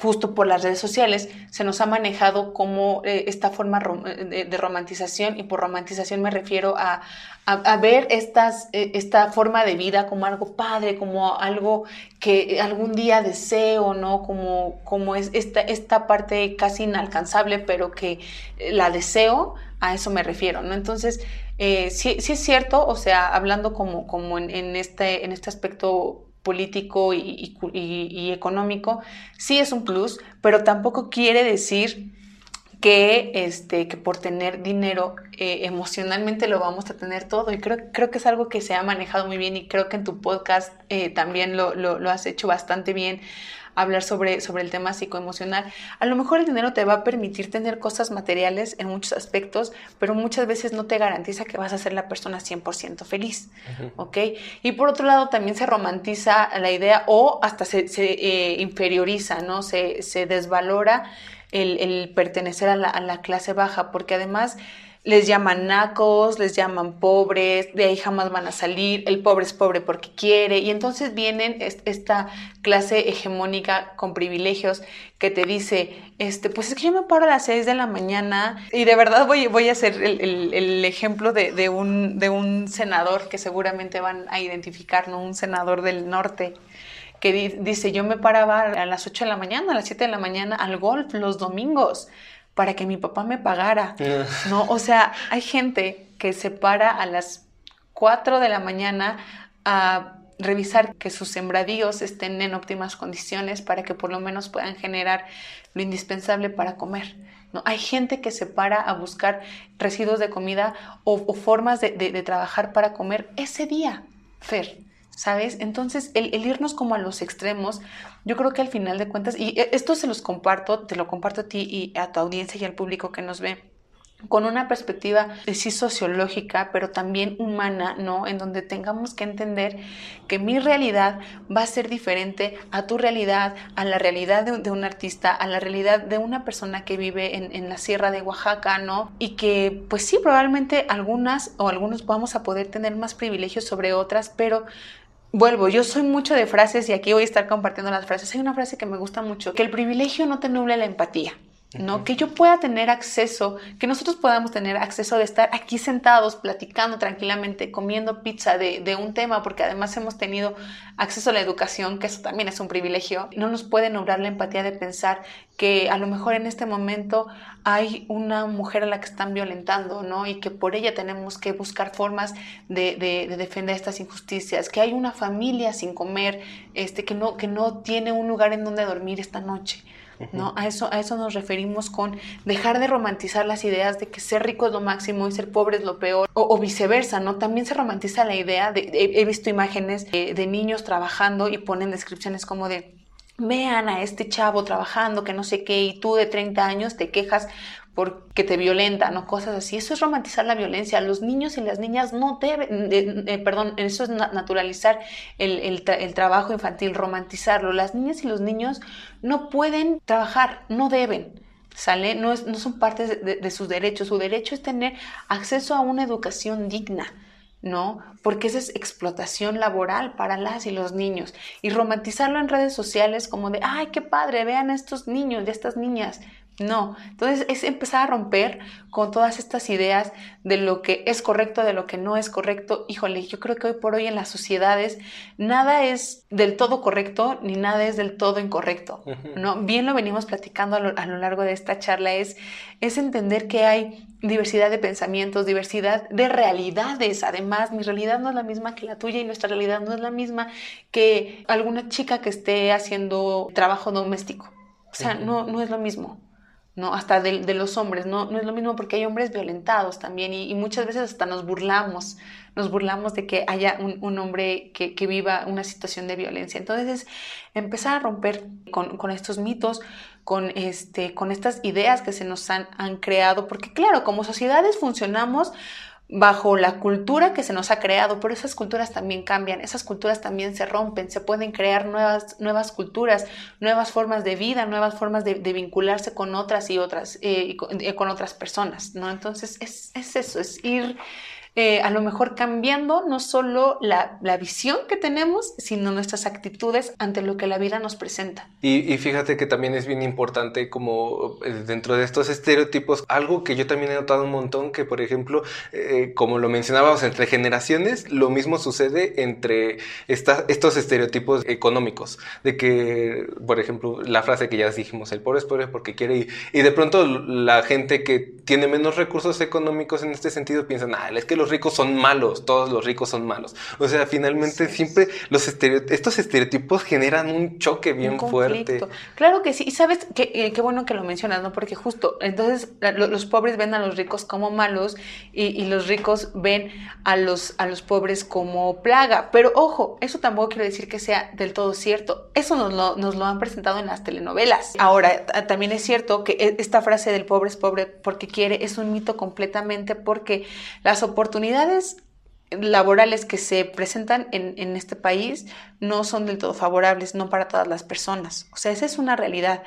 justo por las redes sociales, se nos ha manejado como eh, esta forma de, romantización, y por romantización me refiero a, ver estas, eh, esta forma de vida como algo padre, como algo que algún día deseo, ¿no? Como, como es esta, esta parte casi inalcanzable, pero que la deseo, a eso me refiero, ¿no? Entonces, eh, sí, sí, es cierto, o sea, hablando como, como en, este, en este aspecto político y, económico, sí es un plus, pero tampoco quiere decir que, este, que por tener dinero eh, emocionalmente lo vamos a tener todo. Y creo, creo que es algo que se ha manejado muy bien y creo que en tu podcast eh, también lo, lo, has hecho bastante bien hablar sobre, sobre el tema psicoemocional. A lo mejor el dinero te va a permitir tener cosas materiales en muchos aspectos, pero muchas veces no te garantiza que vas a ser la persona 100% feliz, ¿ok? Y por otro lado también se romantiza la idea o hasta se, eh, inferioriza, ¿no? Se, se desvalora el, pertenecer a la, a la clase baja, porque además les llaman nacos, les llaman pobres, de ahí jamás van a salir, el pobre es pobre porque quiere, y entonces vienen esta clase hegemónica con privilegios que te dice, este, pues es que yo me paro a las 6 de la mañana y de verdad voy, voy a hacer el, ejemplo de, un, de un senador que seguramente van a identificar, ¿no? Un senador del norte que dice, yo me paraba a las 8 de la mañana, a las 7 de la mañana al golf los domingos para que mi papá me pagara. ¿no? O sea, hay gente que se para a las 4 de la mañana a revisar que sus sembradíos estén en óptimas condiciones para que por lo menos puedan generar lo indispensable para comer. ¿no? Hay gente que se para a buscar residuos de comida o, formas de, de trabajar para comer ese día, Fer. ¿sabes? Entonces, el, el, irnos como a los extremos, yo creo que al final de cuentas, y esto se los comparto, te lo comparto a ti y a tu audiencia y al público que nos ve, con una perspectiva sí sociológica, pero también humana, ¿no? En donde tengamos que entender que mi realidad va a ser diferente a tu realidad, a la realidad de, un artista, a la realidad de una persona que vive en, en, la sierra de Oaxaca, ¿no? Y que, pues sí, probablemente algunas o algunos vamos a poder tener más privilegios sobre otras, pero Vuelvo, yo soy mucho de frases y aquí voy a estar compartiendo las frases. Hay una frase que me gusta mucho, que el privilegio no te nuble la empatía. ¿No? Que yo pueda tener acceso, que nosotros podamos tener acceso de estar aquí sentados, platicando tranquilamente, comiendo pizza de, de, un tema, porque además hemos tenido acceso a la educación, que eso también es un privilegio. No nos puede nublar la empatía de pensar que a lo mejor en este momento hay una mujer a la que están violentando, ¿no? Y que por ella tenemos que buscar formas de, de, de defender estas injusticias, que hay una familia sin comer, este, que, no, que no tiene un lugar en donde dormir esta noche. ¿No? A eso, a eso nos referimos con dejar de romantizar las ideas de que ser rico es lo máximo y ser pobre es lo peor, o, viceversa, ¿no? También se romantiza la idea, de, he, visto imágenes de, niños trabajando y ponen descripciones como de vean a este chavo trabajando, que no sé qué, y tú de 30 años te quejas porque te violentan o cosas así. Eso es romantizar la violencia. Los niños y las niñas no deben, eh, perdón, eso es naturalizar el, el, trabajo infantil, romantizarlo. Las niñas y los niños no pueden trabajar, no deben. ¿Sale? No, es, no son parte de, sus derechos. Su derecho es tener acceso a una educación digna. ¿no? Porque esa es explotación laboral para las y los niños. Y romantizarlo en redes sociales como de, ay, qué padre, vean a estos niños y a estas niñas. No, entonces es empezar a romper con todas estas ideas de lo que es correcto, de lo que no es correcto. Híjole, yo creo que hoy por hoy en las sociedades nada es del todo correcto ni nada es del todo incorrecto. ¿no? Bien lo venimos platicando a lo, a lo, largo de esta charla, es, es entender que hay diversidad de pensamientos, diversidad de realidades. Además, mi realidad no es la misma que la tuya y nuestra realidad no es la misma que alguna chica que esté haciendo trabajo doméstico. O sea, no, no es lo mismo. ¿No? Hasta de, de, los hombres, ¿no? No es lo mismo porque hay hombres violentados también y, muchas veces hasta nos burlamos, nos burlamos de que haya un, un hombre que, que, viva una situación de violencia. Entonces, empezar a romper con, con, estos mitos, con, este, con estas ideas que se nos han, han creado, porque claro, como sociedades funcionamos bajo la cultura que se nos ha creado, pero esas culturas también cambian, esas culturas también se rompen, se pueden crear nuevas, nuevas culturas, nuevas formas de vida, nuevas formas de, de vincularse con otras y otras, eh, y con, eh, con, otras personas, ¿no? Entonces es, es eso, es ir eh, a lo mejor cambiando no solo la, la, visión que tenemos, sino nuestras actitudes ante lo que la vida nos presenta. Y, y, fíjate que también es bien importante como eh, dentro de estos estereotipos, algo que yo también he notado un montón, que por ejemplo, eh, como lo mencionábamos entre generaciones, lo mismo sucede entre esta, estos estereotipos económicos, de que, por ejemplo, la frase que ya dijimos, el pobre es pobre porque quiere ir, y de pronto la gente que tiene menos recursos económicos en este sentido piensan, ah, es que los ricos son malos, todos los ricos son malos. O sea, finalmente sí, siempre los estos estereotipos generan un choque bien un fuerte. Claro que sí, y sabes qué eh, qué bueno que lo mencionas, ¿no? Porque justo, entonces lo, los pobres ven a los ricos como malos y, y, los ricos ven a los, a los pobres como plaga. Pero ojo, eso tampoco quiere decir que sea del todo cierto. Eso nos lo, nos lo han presentado en las telenovelas. Ahora, también es cierto que e, esta frase del pobre es pobre porque quiere es un mito completamente porque las oportunidades oportunidades laborales que se presentan en, en, este país no son del todo favorables, no para todas las personas. O sea, esa es una realidad.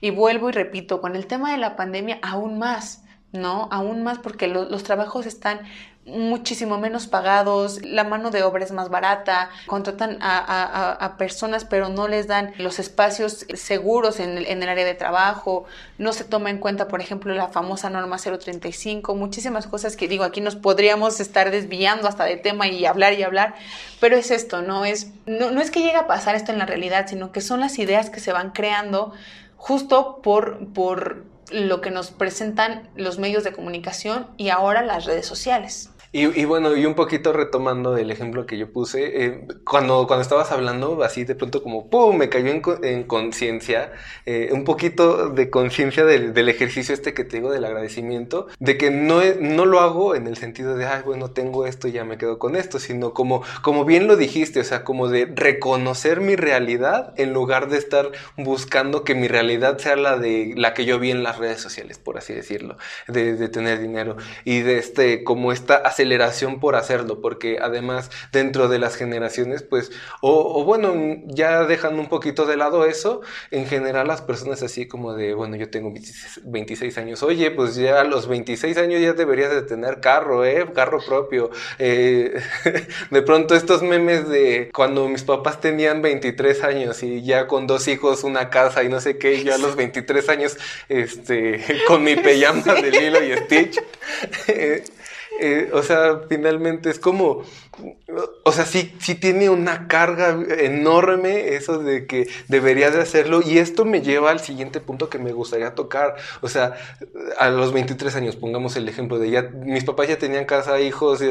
Y vuelvo y repito, con el tema de la pandemia aún más, ¿no? Aún más porque lo, los trabajos están muchísimo menos pagados, la mano de obra es más barata, contratan a, a, personas pero no les dan los espacios seguros en el, en el, área de trabajo, no se toma en cuenta, por ejemplo, la famosa norma 035, muchísimas cosas que digo, aquí nos podríamos estar desviando hasta de tema y hablar y hablar, pero es esto, no es, no, no es que llegue a pasar esto en la realidad, sino que son las ideas que se van creando justo por, por lo que nos presentan los medios de comunicación y ahora las redes sociales. Y, bueno, y un poquito retomando el ejemplo que yo puse, eh, cuando, cuando estabas hablando, así de pronto como, ¡pum!, me cayó en, conciencia, eh, un poquito de conciencia del, del, ejercicio este que te digo del agradecimiento, de que no, no lo hago en el sentido de, ay, bueno, tengo esto y ya me quedo con esto, sino como, como bien lo dijiste, o sea, como de reconocer mi realidad en lugar de estar buscando que mi realidad sea la de la que yo vi en las redes sociales, por así decirlo, de, de tener dinero y de este, como esta aceleración por hacerlo, porque además dentro de las generaciones, pues, o, bueno, ya dejan un poquito de lado eso, en general las personas así como de, bueno, yo tengo 26 años, oye, pues ya a los 26 años ya deberías de tener carro, ¿eh? Carro propio. Eh, de pronto estos memes de cuando mis papás tenían 23 años y ya con dos hijos, una casa y no sé qué, y yo a los 23 años, este, con mi pijama de Lilo y Stitch. Eh, o sea, finalmente es como, o sea, sí, sí tiene una carga enorme eso de que debería de hacerlo y esto me lleva al siguiente punto que me gustaría tocar. O sea, a los 23 años, pongamos el ejemplo de ya, mis papás ya tenían casa, hijos y,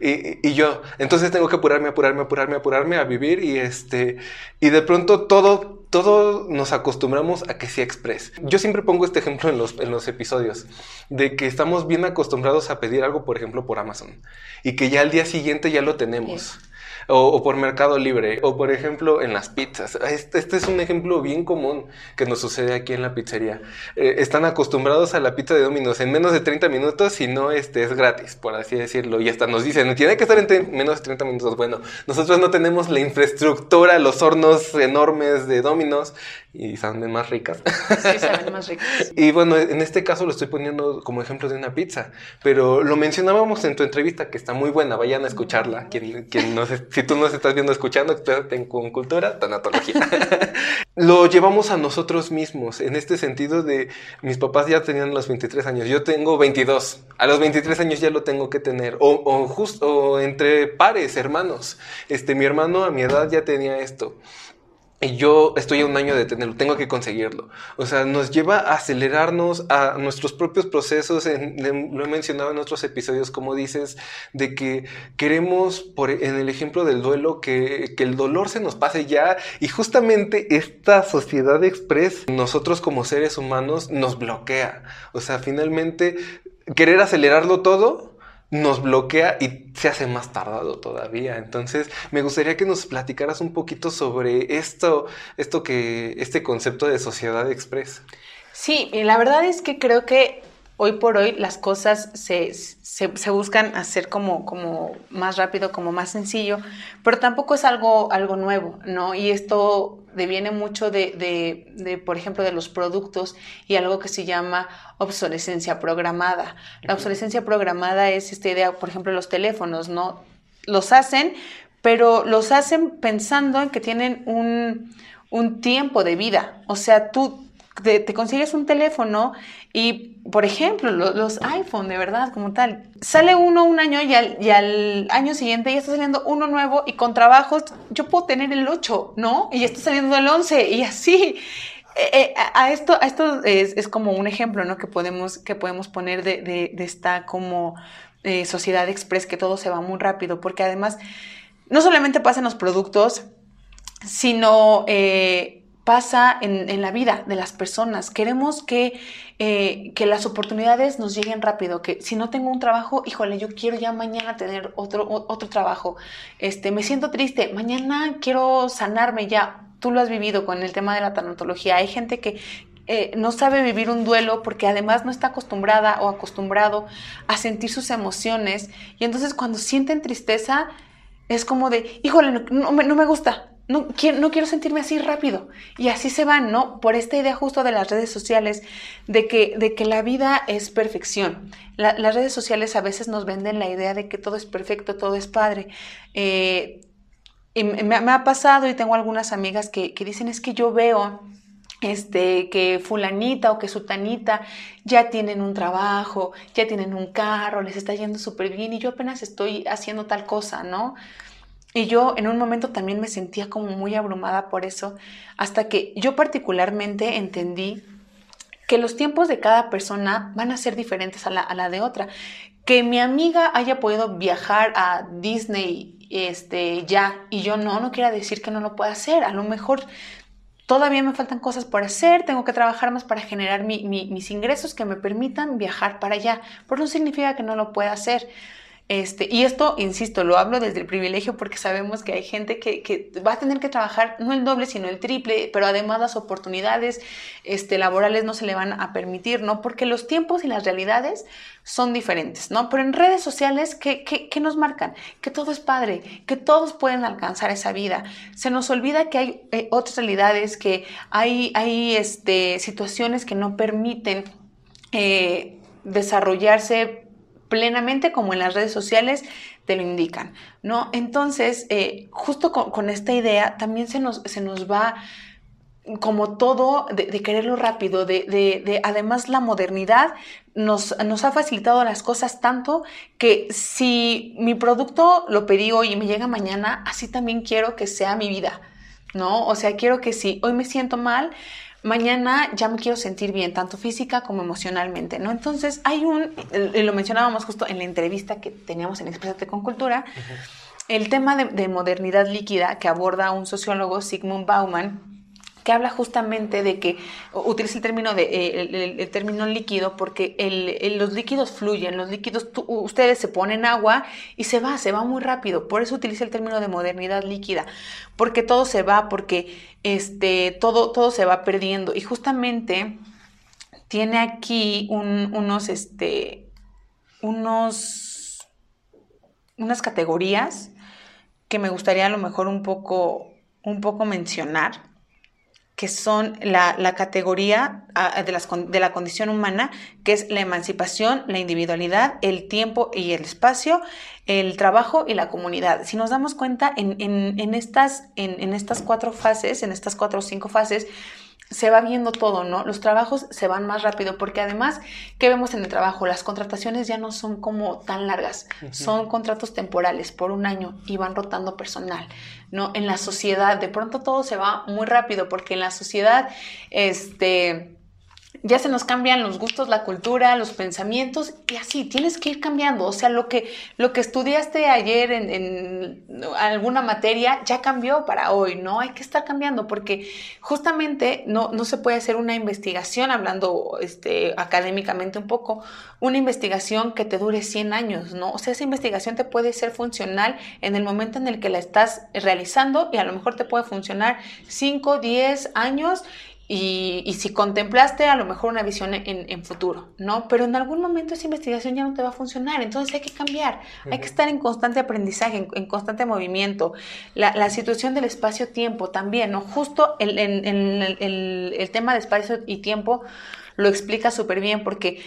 y, y yo, entonces tengo que apurarme, apurarme, apurarme, apurarme a vivir y este, y de pronto todo todos nos acostumbramos a que sea express. Yo siempre pongo este ejemplo en los, en los episodios, de que estamos bien acostumbrados a pedir algo, por ejemplo, por Amazon, y que ya al día siguiente ya lo tenemos o, por Mercado Libre, o por ejemplo en las pizzas. Este, este, es un ejemplo bien común que nos sucede aquí en la pizzería. Eh, están acostumbrados a la pizza de Domino's en menos de 30 minutos y no este, es gratis, por así decirlo. Y hasta nos dicen, tiene que estar en menos de 30 minutos. Bueno, nosotros no tenemos la infraestructura, los hornos enormes de Domino's y saben más ricas. Sí, saben más ricas. y bueno, en este caso lo estoy poniendo como ejemplo de una pizza, pero lo mencionábamos en tu entrevista que está muy buena, vayan a escucharla. Quien, quien no sé, si tú nos estás viendo escuchando, en con cultura, tanatología. lo llevamos a nosotros mismos, en este sentido de mis papás ya tenían los 23 años, yo tengo 22, a los 23 años ya lo tengo que tener, o, o justo entre pares, hermanos. Este, mi hermano a mi edad ya tenía esto. Y yo estoy a un año de tenerlo, tengo que conseguirlo. O sea, nos lleva a acelerarnos a nuestros propios procesos. lo he mencionado en otros episodios, como dices, de que queremos, por, en el ejemplo del duelo, que, que el dolor se nos pase ya. Y justamente esta sociedad express, nosotros como seres humanos, nos bloquea. O sea, finalmente, querer acelerarlo todo nos bloquea y se hace más tardado todavía. Entonces, me gustaría que nos platicaras un poquito sobre esto, esto que, este concepto de sociedad express. Sí, la verdad es que creo que hoy por hoy las cosas se, se, buscan hacer como, como más rápido, como más sencillo, pero tampoco es algo, algo nuevo, ¿no? Y esto deviene mucho de, de, de, por ejemplo, de los productos y algo que se llama obsolescencia programada. La obsolescencia programada es esta idea, por ejemplo, los teléfonos, ¿no? Los hacen, pero los hacen pensando en que tienen un, un tiempo de vida. O sea, tú te, consigues un teléfono y, por ejemplo, los, iPhone, de verdad, como tal, sale uno un año y al, año siguiente ya está saliendo uno nuevo y con trabajos yo puedo tener el 8, ¿no? Y ya está saliendo el 11 y así. Eh, eh, a esto, a esto es, como un ejemplo, ¿no? Que podemos, que podemos poner de, esta como eh, sociedad express, que todo se va muy rápido, porque además no solamente pasa en los productos, sino pasa en, la vida de las personas. Queremos que, eh, que, las oportunidades nos lleguen rápido, que si no tengo un trabajo, híjole, yo quiero ya mañana tener otro, otro trabajo. Este, me siento triste, mañana quiero sanarme ya. Tú lo has vivido con el tema de la tanatología. Hay gente que, eh, no sabe vivir un duelo porque además no está acostumbrada o acostumbrado a sentir sus emociones y entonces cuando sienten tristeza es como de, híjole, no, no me gusta, no quiero, no quiero sentirme así rápido. Y así se van, ¿no? Por esta idea justo de las redes sociales, de que, de que la vida es perfección. las redes sociales a veces nos venden la idea de que todo es perfecto, todo es padre. Eh, y me, ha pasado y tengo algunas amigas que, que dicen es que yo veo este, que fulanita o que sutanita ya tienen un trabajo, ya tienen un carro, les está yendo súper bien y yo apenas estoy haciendo tal cosa, ¿no? Y yo en un momento también me sentía como muy abrumada por eso, hasta que yo particularmente entendí que los tiempos de cada persona van a ser diferentes a la, a la de otra. Que mi amiga haya podido viajar a Disney este, ya y yo no, no quiere decir que no lo pueda hacer. A lo mejor todavía me faltan cosas por hacer, tengo que trabajar más para generar mis ingresos que me permitan viajar para allá, pero no significa que no lo pueda hacer. Este, y esto, insisto, lo hablo desde el privilegio porque sabemos que hay gente que, va a tener que trabajar no el doble, sino el triple, pero además las oportunidades este, laborales no se le van a permitir, ¿no? Porque los tiempos y las realidades son diferentes, ¿no? Pero en redes sociales, ¿qué, qué, nos marcan? Que todo es padre, que todos pueden alcanzar esa vida. Se nos olvida que hay eh, otras realidades, que hay, hay este, situaciones que no permiten eh, desarrollarse plenamente como en las redes sociales te lo indican, ¿no? Entonces, eh, justo con, esta idea también se nos, se nos va como todo de, quererlo rápido, de, de, además la modernidad nos, nos, ha facilitado las cosas tanto que si mi producto lo pedí hoy y me llega mañana, así también quiero que sea mi vida, ¿no? O sea, quiero que si hoy me siento mal, mañana ya me quiero sentir bien, tanto física como emocionalmente, ¿no? Entonces, hay un, lo mencionábamos justo en la entrevista que teníamos en Expresate con Cultura, el tema de, modernidad líquida que aborda un sociólogo, Sigmund Bauman, que habla justamente de que utiliza el término de eh, el, término líquido porque los líquidos fluyen, los líquidos ustedes se ponen agua y se va, se va muy rápido. Por eso utiliza el término de modernidad líquida, porque todo se va, porque este todo todo se va perdiendo y justamente tiene aquí unos este unos unas categorías que me gustaría a lo mejor un poco un poco mencionar que son la, categoría ah, de, las, de, la condición humana, que es la emancipación, la individualidad, el tiempo y el espacio, el trabajo y la comunidad. Si nos damos cuenta, en, en, estas, en estas cuatro fases, en estas cuatro o cinco fases, se va viendo todo, ¿no? Los trabajos se van más rápido porque además, ¿qué vemos en el trabajo? Las contrataciones ya no son como tan largas, son contratos temporales por un año y van rotando personal, ¿no? En la sociedad, de pronto todo se va muy rápido porque en la sociedad, este ya se nos cambian los gustos, la cultura, los pensamientos y así tienes que ir cambiando. O sea, lo que, lo que estudiaste ayer en, alguna materia ya cambió para hoy, ¿no? Hay que estar cambiando porque justamente no, no se puede hacer una investigación, hablando este, académicamente un poco, una investigación que te dure 100 años, ¿no? O sea, esa investigación te puede ser funcional en el momento en el que la estás realizando y a lo mejor te puede funcionar 5, 10 años y, si contemplaste a lo mejor una visión en, futuro, ¿no? Pero en algún momento esa investigación ya no te va a funcionar, entonces hay que cambiar, hay que estar en constante aprendizaje, en, constante movimiento. La, situación del espacio-tiempo también, ¿no? Justo el, el, tema de espacio y tiempo lo explica súper bien porque...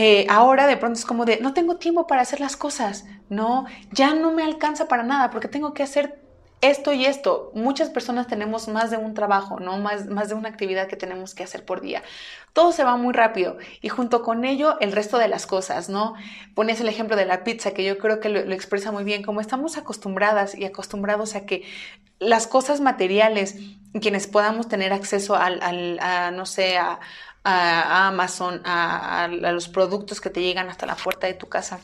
Eh, ahora de pronto es como de, no tengo tiempo para hacer las cosas, no, ya no me alcanza para nada porque tengo que hacer esto y esto. Muchas personas tenemos más de un trabajo, ¿no? Más, más de una actividad que tenemos que hacer por día. Todo se va muy rápido y junto con ello el resto de las cosas, ¿no? Pones el ejemplo de la pizza que yo creo que lo, expresa muy bien, como estamos acostumbradas y acostumbrados a que las cosas materiales, quienes podamos tener acceso al, a, no sé, a, Amazon, a los productos que te llegan hasta la puerta de tu casa,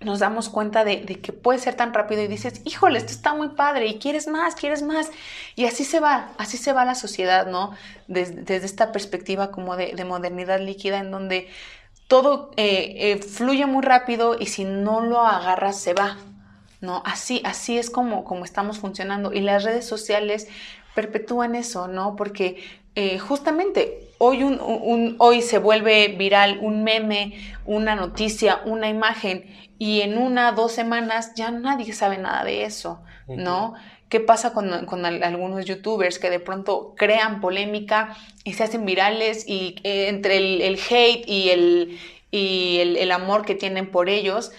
nos damos cuenta de, que puede ser tan rápido y dices, híjole, esto está muy padre y quieres más, quieres más. Y así se va, así se va la sociedad, ¿no? Desde, esta perspectiva como de, modernidad líquida en donde todo eh, eh, fluye muy rápido y si no lo agarras se va, ¿no? Así, así es como, estamos funcionando. Y las redes sociales perpetúan eso, ¿no? Porque eh, justamente hoy, un, hoy se vuelve viral un meme, una noticia, una imagen y en una, dos semanas ya nadie sabe nada de eso, ¿no? ¿Qué pasa con, algunos youtubers que de pronto crean polémica y se hacen virales y eh, entre el, hate y, el, y el, amor que tienen por ellos,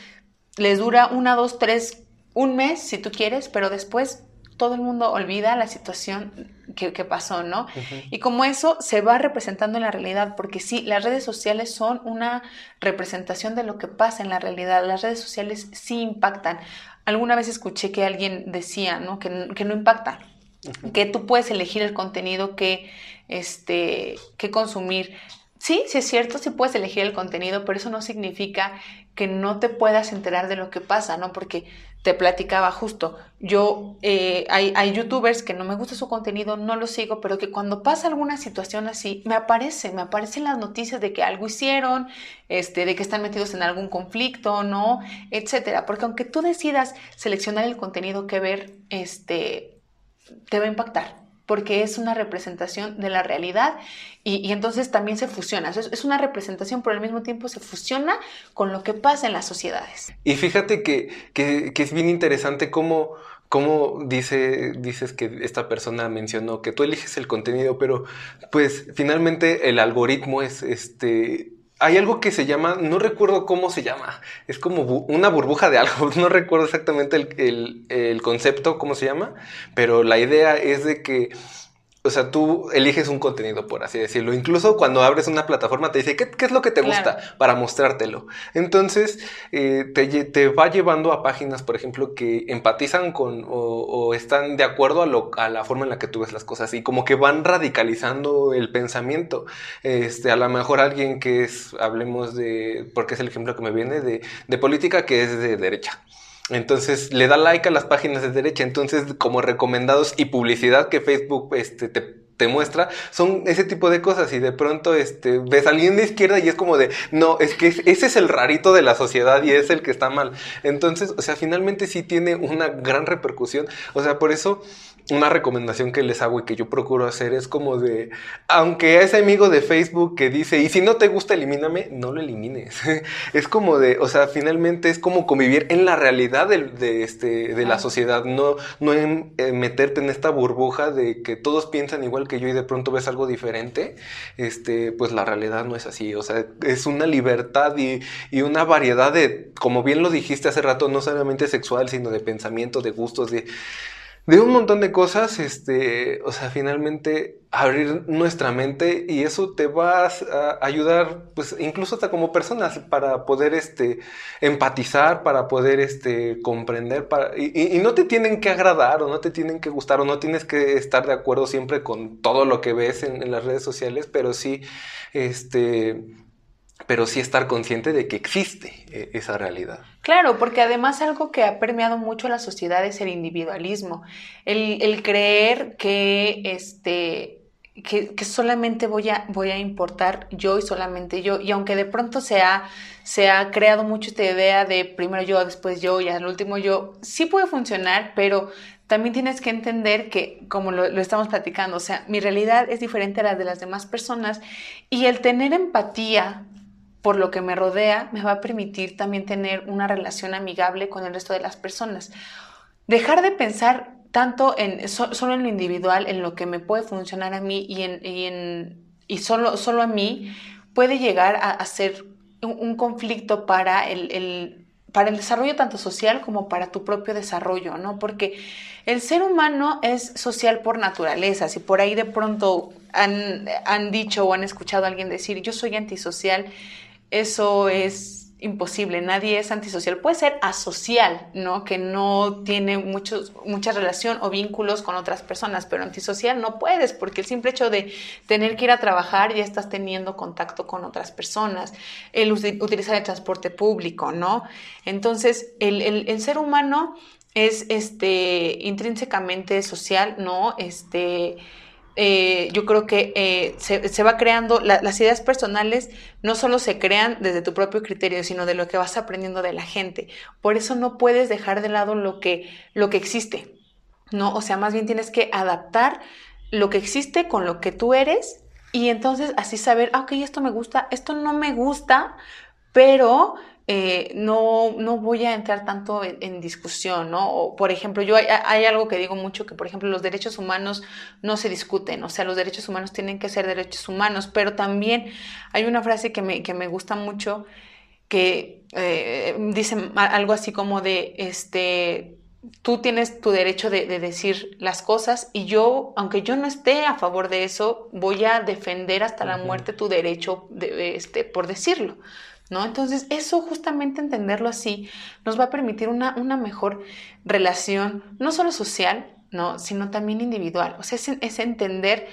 les dura una, dos, tres, un mes si tú quieres, pero después todo el mundo olvida la situación que, pasó, ¿no? Y como eso se va representando en la realidad, porque sí, las redes sociales son una representación de lo que pasa en la realidad, las redes sociales sí impactan. Alguna vez escuché que alguien decía, ¿no? Que, que no impacta, que tú puedes elegir el contenido que, este, que consumir, Sí, sí es cierto, sí puedes elegir el contenido, pero eso no significa que no te puedas enterar de lo que pasa, ¿no? Porque te platicaba justo, yo, eh, hay, hay, youtubers que no me gusta su contenido, no lo sigo, pero que cuando pasa alguna situación así, me aparece, me aparecen las noticias de que algo hicieron, este, de que están metidos en algún conflicto, ¿no? Etcétera. Porque aunque tú decidas seleccionar el contenido que ver, este, te va a impactar porque es una representación de la realidad y, entonces también se fusiona. Es, una representación, pero al mismo tiempo se fusiona con lo que pasa en las sociedades. Y fíjate que, es bien interesante cómo, cómo dice, dices que esta persona mencionó que tú eliges el contenido, pero pues finalmente el algoritmo es este hay algo que se llama, no recuerdo cómo se llama, es como una burbuja de algo, no recuerdo exactamente el, el, concepto, cómo se llama, pero la idea es de que o sea, tú eliges un contenido, por así decirlo. Incluso cuando abres una plataforma te dice, ¿qué, es lo que te gusta? Para mostrártelo. Entonces, eh, te, va llevando a páginas, por ejemplo, que empatizan con o, están de acuerdo a, lo, a, la forma en la que tú ves las cosas y como que van radicalizando el pensamiento. Este, a lo mejor alguien que es, hablemos de, porque es el ejemplo que me viene, de, de política que es de derecha. Entonces le da like a las páginas de derecha. Entonces, como recomendados y publicidad que Facebook este, te, muestra, son ese tipo de cosas. Y de pronto este, ves a alguien de izquierda y es como de, no, es que ese es el rarito de la sociedad y es el que está mal. Entonces, o sea, finalmente sí tiene una gran repercusión. O sea, por eso una recomendación que les hago y que yo procuro hacer es como de, aunque ese amigo de Facebook que dice, y si no te gusta, elimíname, no lo elimines. es como de, o sea, finalmente es como convivir en la realidad de, este, de la sociedad, no, no en, meterte en esta burbuja de que todos piensan igual que yo y de pronto ves algo diferente, este, pues la realidad no es así, o sea, es una libertad y, y una variedad de, como bien lo dijiste hace rato, no solamente sexual, sino de pensamiento, de gustos, de de un montón de cosas, este, o sea, finalmente abrir nuestra mente y eso te va a ayudar, pues incluso hasta como personas, para poder, este, empatizar, para poder, este, comprender, para, y, no te tienen que agradar o no te tienen que gustar o no tienes que estar de acuerdo siempre con todo lo que ves en, en las redes sociales, pero sí, este, pero sí estar consciente de que existe eh, esa realidad. Claro, porque además algo que ha permeado mucho la sociedad es el individualismo, el, creer que, este, que, solamente voy a, voy a importar yo y solamente yo, y aunque de pronto se ha, se ha creado mucho esta idea de primero yo, después yo y al último yo, sí puede funcionar, pero también tienes que entender que, como lo, lo, estamos platicando, o sea, mi realidad es diferente a la de las demás personas y el tener empatía por lo que me rodea, me va a permitir también tener una relación amigable con el resto de las personas. Dejar de pensar tanto en solo en lo individual, en lo que me puede funcionar a mí y, en, y, solo, solo a mí, puede llegar a, ser un, conflicto para el, para el desarrollo tanto social como para tu propio desarrollo, ¿no? Porque el ser humano es social por naturaleza. Si por ahí de pronto han, han dicho o han escuchado a alguien decir, yo soy antisocial, eso es imposible, nadie es antisocial, puede ser asocial, ¿no? Que no tiene muchos, mucha relación o vínculos con otras personas, pero antisocial no puedes, porque el simple hecho de tener que ir a trabajar ya estás teniendo contacto con otras personas, el utilizar el transporte público, ¿no? Entonces, el, el ser humano es este, intrínsecamente social, ¿no? Este, eh, yo creo que eh, se, va creando, las ideas personales no solo se crean desde tu propio criterio, sino de lo que vas aprendiendo de la gente. Por eso no puedes dejar de lado lo que, lo que existe, ¿no? O sea, más bien tienes que adaptar lo que existe con lo que tú eres y entonces así saber, ah, ok, esto me gusta, esto no me gusta, pero eh, no, no voy a entrar tanto en, discusión, ¿no? O, por ejemplo, yo hay, algo que digo mucho, que por ejemplo los derechos humanos no se discuten, o sea, los derechos humanos tienen que ser derechos humanos, pero también hay una frase que me, que me gusta mucho que eh, dice algo así como de, este, tú tienes tu derecho de, decir las cosas y yo, aunque yo no esté a favor de eso, voy a defender hasta la muerte tu derecho de, este, por decirlo. ¿No? Entonces, eso justamente entenderlo así nos va a permitir una, una mejor relación, no solo social, ¿no? Sino también individual. O sea, es entender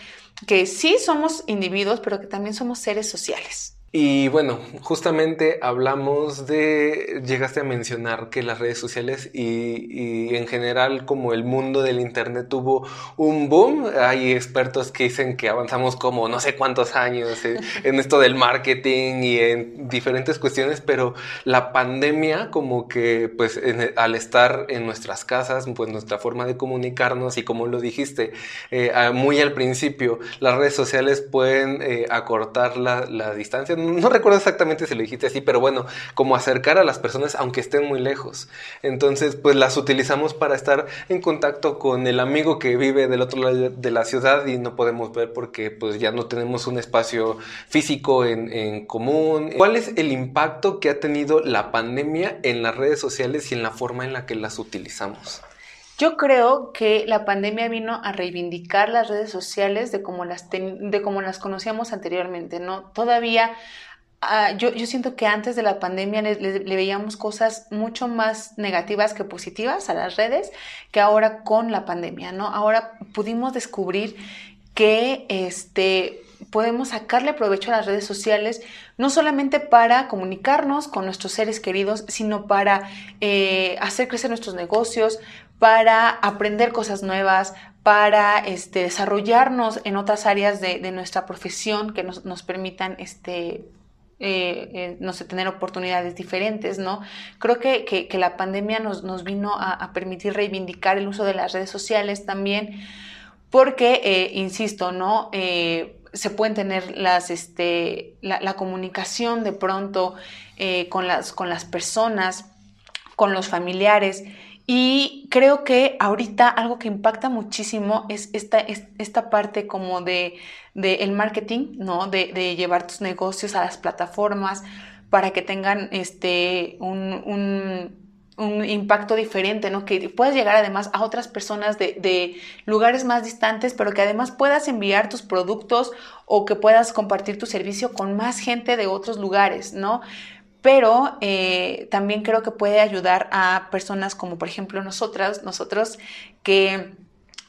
que sí somos individuos, pero que también somos seres sociales. Y bueno, justamente hablamos de, llegaste a mencionar que las redes sociales y, en general como el mundo del Internet tuvo un boom. Hay expertos que dicen que avanzamos como no sé cuántos años en, esto del marketing y en diferentes cuestiones, pero la pandemia como que pues al estar en nuestras casas, pues nuestra forma de comunicarnos y como lo dijiste eh, muy al principio, las redes sociales pueden eh, acortar la, la distancia no recuerdo exactamente si lo dijiste así, pero bueno, como acercar a las personas aunque estén muy lejos. Entonces, pues las utilizamos para estar en contacto con el amigo que vive del otro lado de la ciudad y no podemos ver porque pues ya no tenemos un espacio físico en, en común. ¿Cuál es el impacto que ha tenido la pandemia en las redes sociales y en la forma en la que las utilizamos? Yo creo que la pandemia vino a reivindicar las redes sociales de como las, de como las conocíamos anteriormente, ¿no? Todavía Ah, yo, yo, siento que antes de la pandemia le, veíamos cosas mucho más negativas que positivas a las redes que ahora con la pandemia, ¿no? Ahora pudimos descubrir que este, podemos sacarle provecho a las redes sociales, no solamente para comunicarnos con nuestros seres queridos, sino para eh, hacer crecer nuestros negocios, para aprender cosas nuevas, para este, desarrollarnos en otras áreas de, nuestra profesión que nos, nos permitan este, eh, eh, no sé, tener oportunidades diferentes, ¿no? Creo que, la pandemia nos, nos vino a, permitir reivindicar el uso de las redes sociales también, porque, eh, insisto, ¿no? se pueden tener las, este, la, comunicación de pronto con, las, con las personas, con los familiares. Y creo que ahorita algo que impacta muchísimo es esta, esta parte como de, el marketing, ¿no? De, llevar tus negocios a las plataformas para que tengan este, un, impacto diferente, ¿no? Que puedas llegar además a otras personas de, de, lugares más distantes, pero que además puedas enviar tus productos o que puedas compartir tu servicio con más gente de otros lugares, ¿no? Pero eh, también creo que puede ayudar a personas como por ejemplo nosotras, nosotros que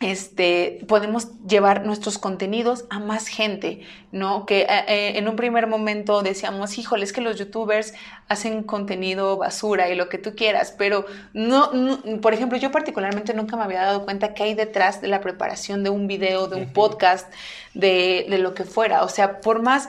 este, podemos llevar nuestros contenidos a más gente, ¿no? Que eh, eh, en un primer momento decíamos, híjole, es que los youtubers hacen contenido basura y lo que tú quieras, pero no, por ejemplo, yo particularmente nunca me había dado cuenta que hay detrás de la preparación de un video, de un podcast, de, de lo que fuera. O sea, por más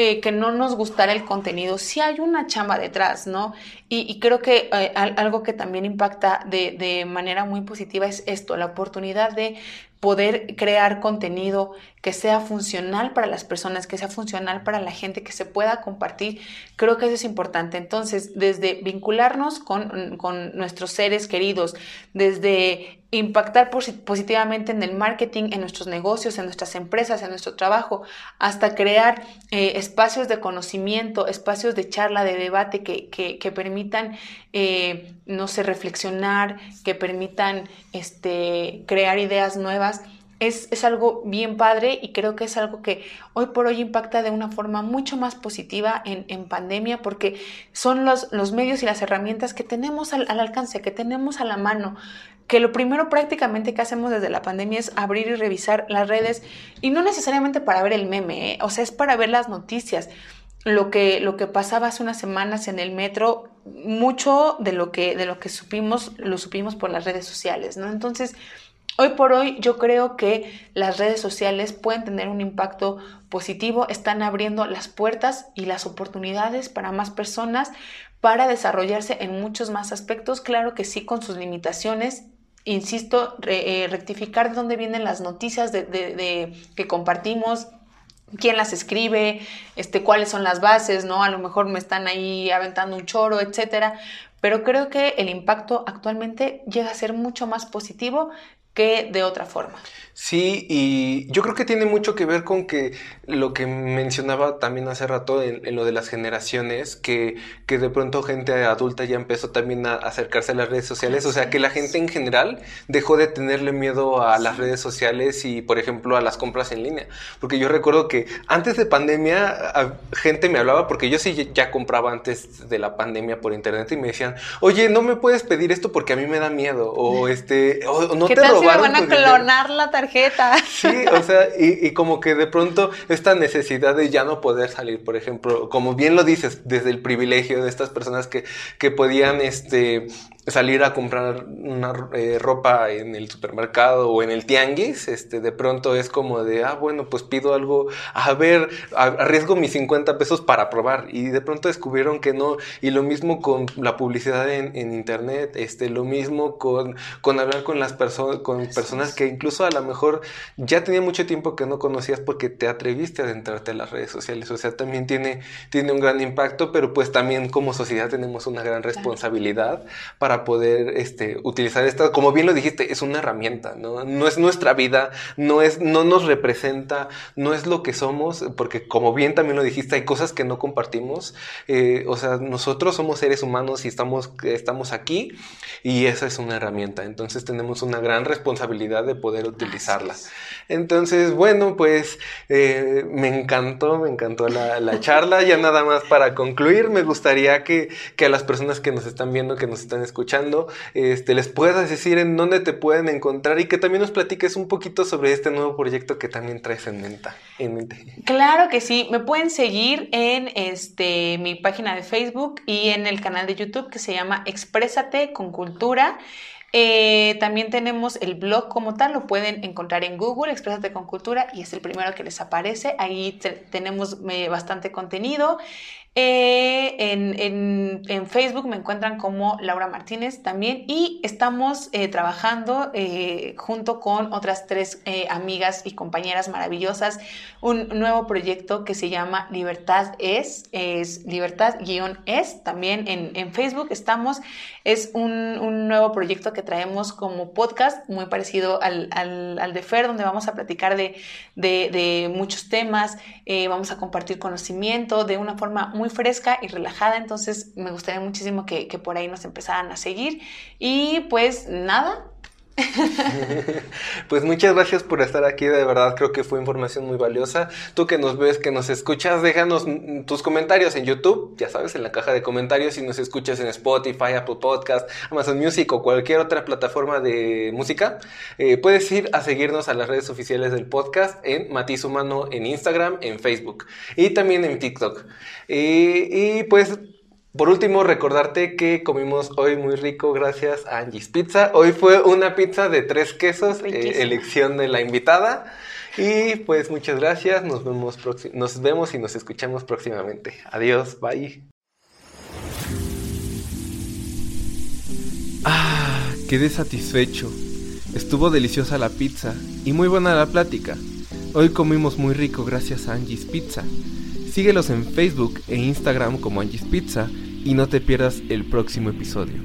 eh, que no nos gustara el contenido, sí hay una chamba detrás, ¿no? Y, creo que eh, algo que también impacta de, de manera muy positiva es esto, la oportunidad de poder crear contenido que sea funcional para las personas, que sea funcional para la gente, que se pueda compartir. Creo que eso es importante. Entonces, desde vincularnos con, nuestros seres queridos, desde impactar positivamente en el marketing, en nuestros negocios, en nuestras empresas, en nuestro trabajo, hasta crear eh, espacios de conocimiento, espacios de charla, de debate que, que, permitan, eh, no sé, reflexionar, que permitan este, crear ideas nuevas. Es, algo bien padre y creo que es algo que hoy por hoy impacta de una forma mucho más positiva en, pandemia porque son los, los, medios y las herramientas que tenemos al, alcance, que tenemos a la mano que lo primero prácticamente que hacemos desde la pandemia es abrir y revisar las redes y no necesariamente para ver el meme, ¿eh? o sea, es para ver las noticias. Lo que, lo que pasaba hace unas semanas en el metro, mucho de lo que, de lo que supimos, lo supimos por las redes sociales, ¿no? Entonces, Hoy por hoy yo creo que las redes sociales pueden tener un impacto positivo, están abriendo las puertas y las oportunidades para más personas para desarrollarse en muchos más aspectos, claro que sí con sus limitaciones. Insisto, eh, rectificar de dónde vienen las noticias de, que compartimos, quién las escribe, este, cuáles son las bases, ¿no? A lo mejor me están ahí aventando un choro, etcétera. Pero creo que el impacto actualmente llega a ser mucho más positivo que de otra forma. Sí, y yo creo que tiene mucho que ver con que lo que mencionaba también hace rato en, lo de las generaciones, que, que, de pronto gente adulta ya empezó también a acercarse a las redes sociales, o sea que la gente en general dejó de tenerle miedo a las redes sociales y, por ejemplo, a las compras en línea. Porque yo recuerdo que antes de pandemia, gente me hablaba, porque yo sí ya compraba antes de la pandemia por internet y me decían, oye, no me puedes pedir esto porque a mí me da miedo, o este, o no te robaron robaron van a clonar la tarjeta. Sí, o sea, y, y, como que de pronto esta necesidad de ya no poder salir, por ejemplo, como bien lo dices, desde el privilegio de estas personas que, que podían este, salir a comprar una eh, ropa en el supermercado o en el tianguis, este, de pronto es como de, ah, bueno, pues pido algo, a ver, arriesgo mis 50 pesos para probar. Y de pronto descubrieron que no. Y lo mismo con la publicidad en, en internet, este, lo mismo con, con hablar con las personas, con personas que incluso a lo mejor ya tenía mucho tiempo que no conocías porque te atreviste a adentrarte a las redes sociales. O sea, también tiene, tiene un gran impacto, pero pues también como sociedad tenemos una gran responsabilidad para poder este, utilizar esta, como bien lo dijiste, es una herramienta, ¿no? No es nuestra vida, no, es, no nos representa, no es lo que somos, porque como bien también lo dijiste, hay cosas que no compartimos, eh, o sea, nosotros somos seres humanos y estamos, estamos aquí y esa es una herramienta, entonces tenemos una gran responsabilidad de poder utilizarla. Entonces, bueno, pues eh, me encantó, me encantó la, la, charla, ya nada más para concluir, me gustaría que, que a las personas que nos están viendo, que nos están escuchando, este, les puedas decir en dónde te pueden encontrar y que también nos platiques un poquito sobre este nuevo proyecto que también traes en mente. En mente. Claro que sí, me pueden seguir en este, mi página de Facebook y en el canal de YouTube que se llama Exprésate con Cultura. Eh, también tenemos el blog como tal, lo pueden encontrar en Google, Exprésate con Cultura, y es el primero que les aparece. Ahí tenemos eh, bastante contenido. Eh, en, Facebook me encuentran como Laura Martínez también y estamos eh, trabajando eh, junto con otras tres amigas y compañeras maravillosas. Un nuevo proyecto que se llama Libertad es, es Libertad-es, también en, Facebook. Estamos, es un, nuevo proyecto que traemos como podcast muy parecido al, de Fer, donde vamos a platicar de, de muchos temas, vamos a compartir conocimiento de una forma muy fresca y relajada, entonces me gustaría muchísimo que, por ahí nos empezaran a seguir. Y pues nada, pues muchas gracias por estar aquí, de verdad creo que fue información muy valiosa. Tú que nos ves, que nos escuchas, déjanos tus comentarios en YouTube, ya sabes, en la caja de comentarios, si nos escuchas en Spotify, Apple Podcast, Amazon Music o cualquier otra plataforma de música, eh, puedes ir a seguirnos a las redes oficiales del podcast en Matiz Humano en Instagram, en Facebook y también en TikTok. y pues por último, recordarte que comimos hoy muy rico gracias a Angie's Pizza. Hoy fue una pizza de tres quesos, eh, elección de la invitada. Y pues muchas gracias, nos vemos, nos vemos y nos escuchamos próximamente. Adiós, bye. Ah, quedé satisfecho. Estuvo deliciosa la pizza y muy buena la plática. Hoy comimos muy rico gracias a Angie's Pizza. Síguelos en Facebook e Instagram como Angie's Pizza y no te pierdas el próximo episodio.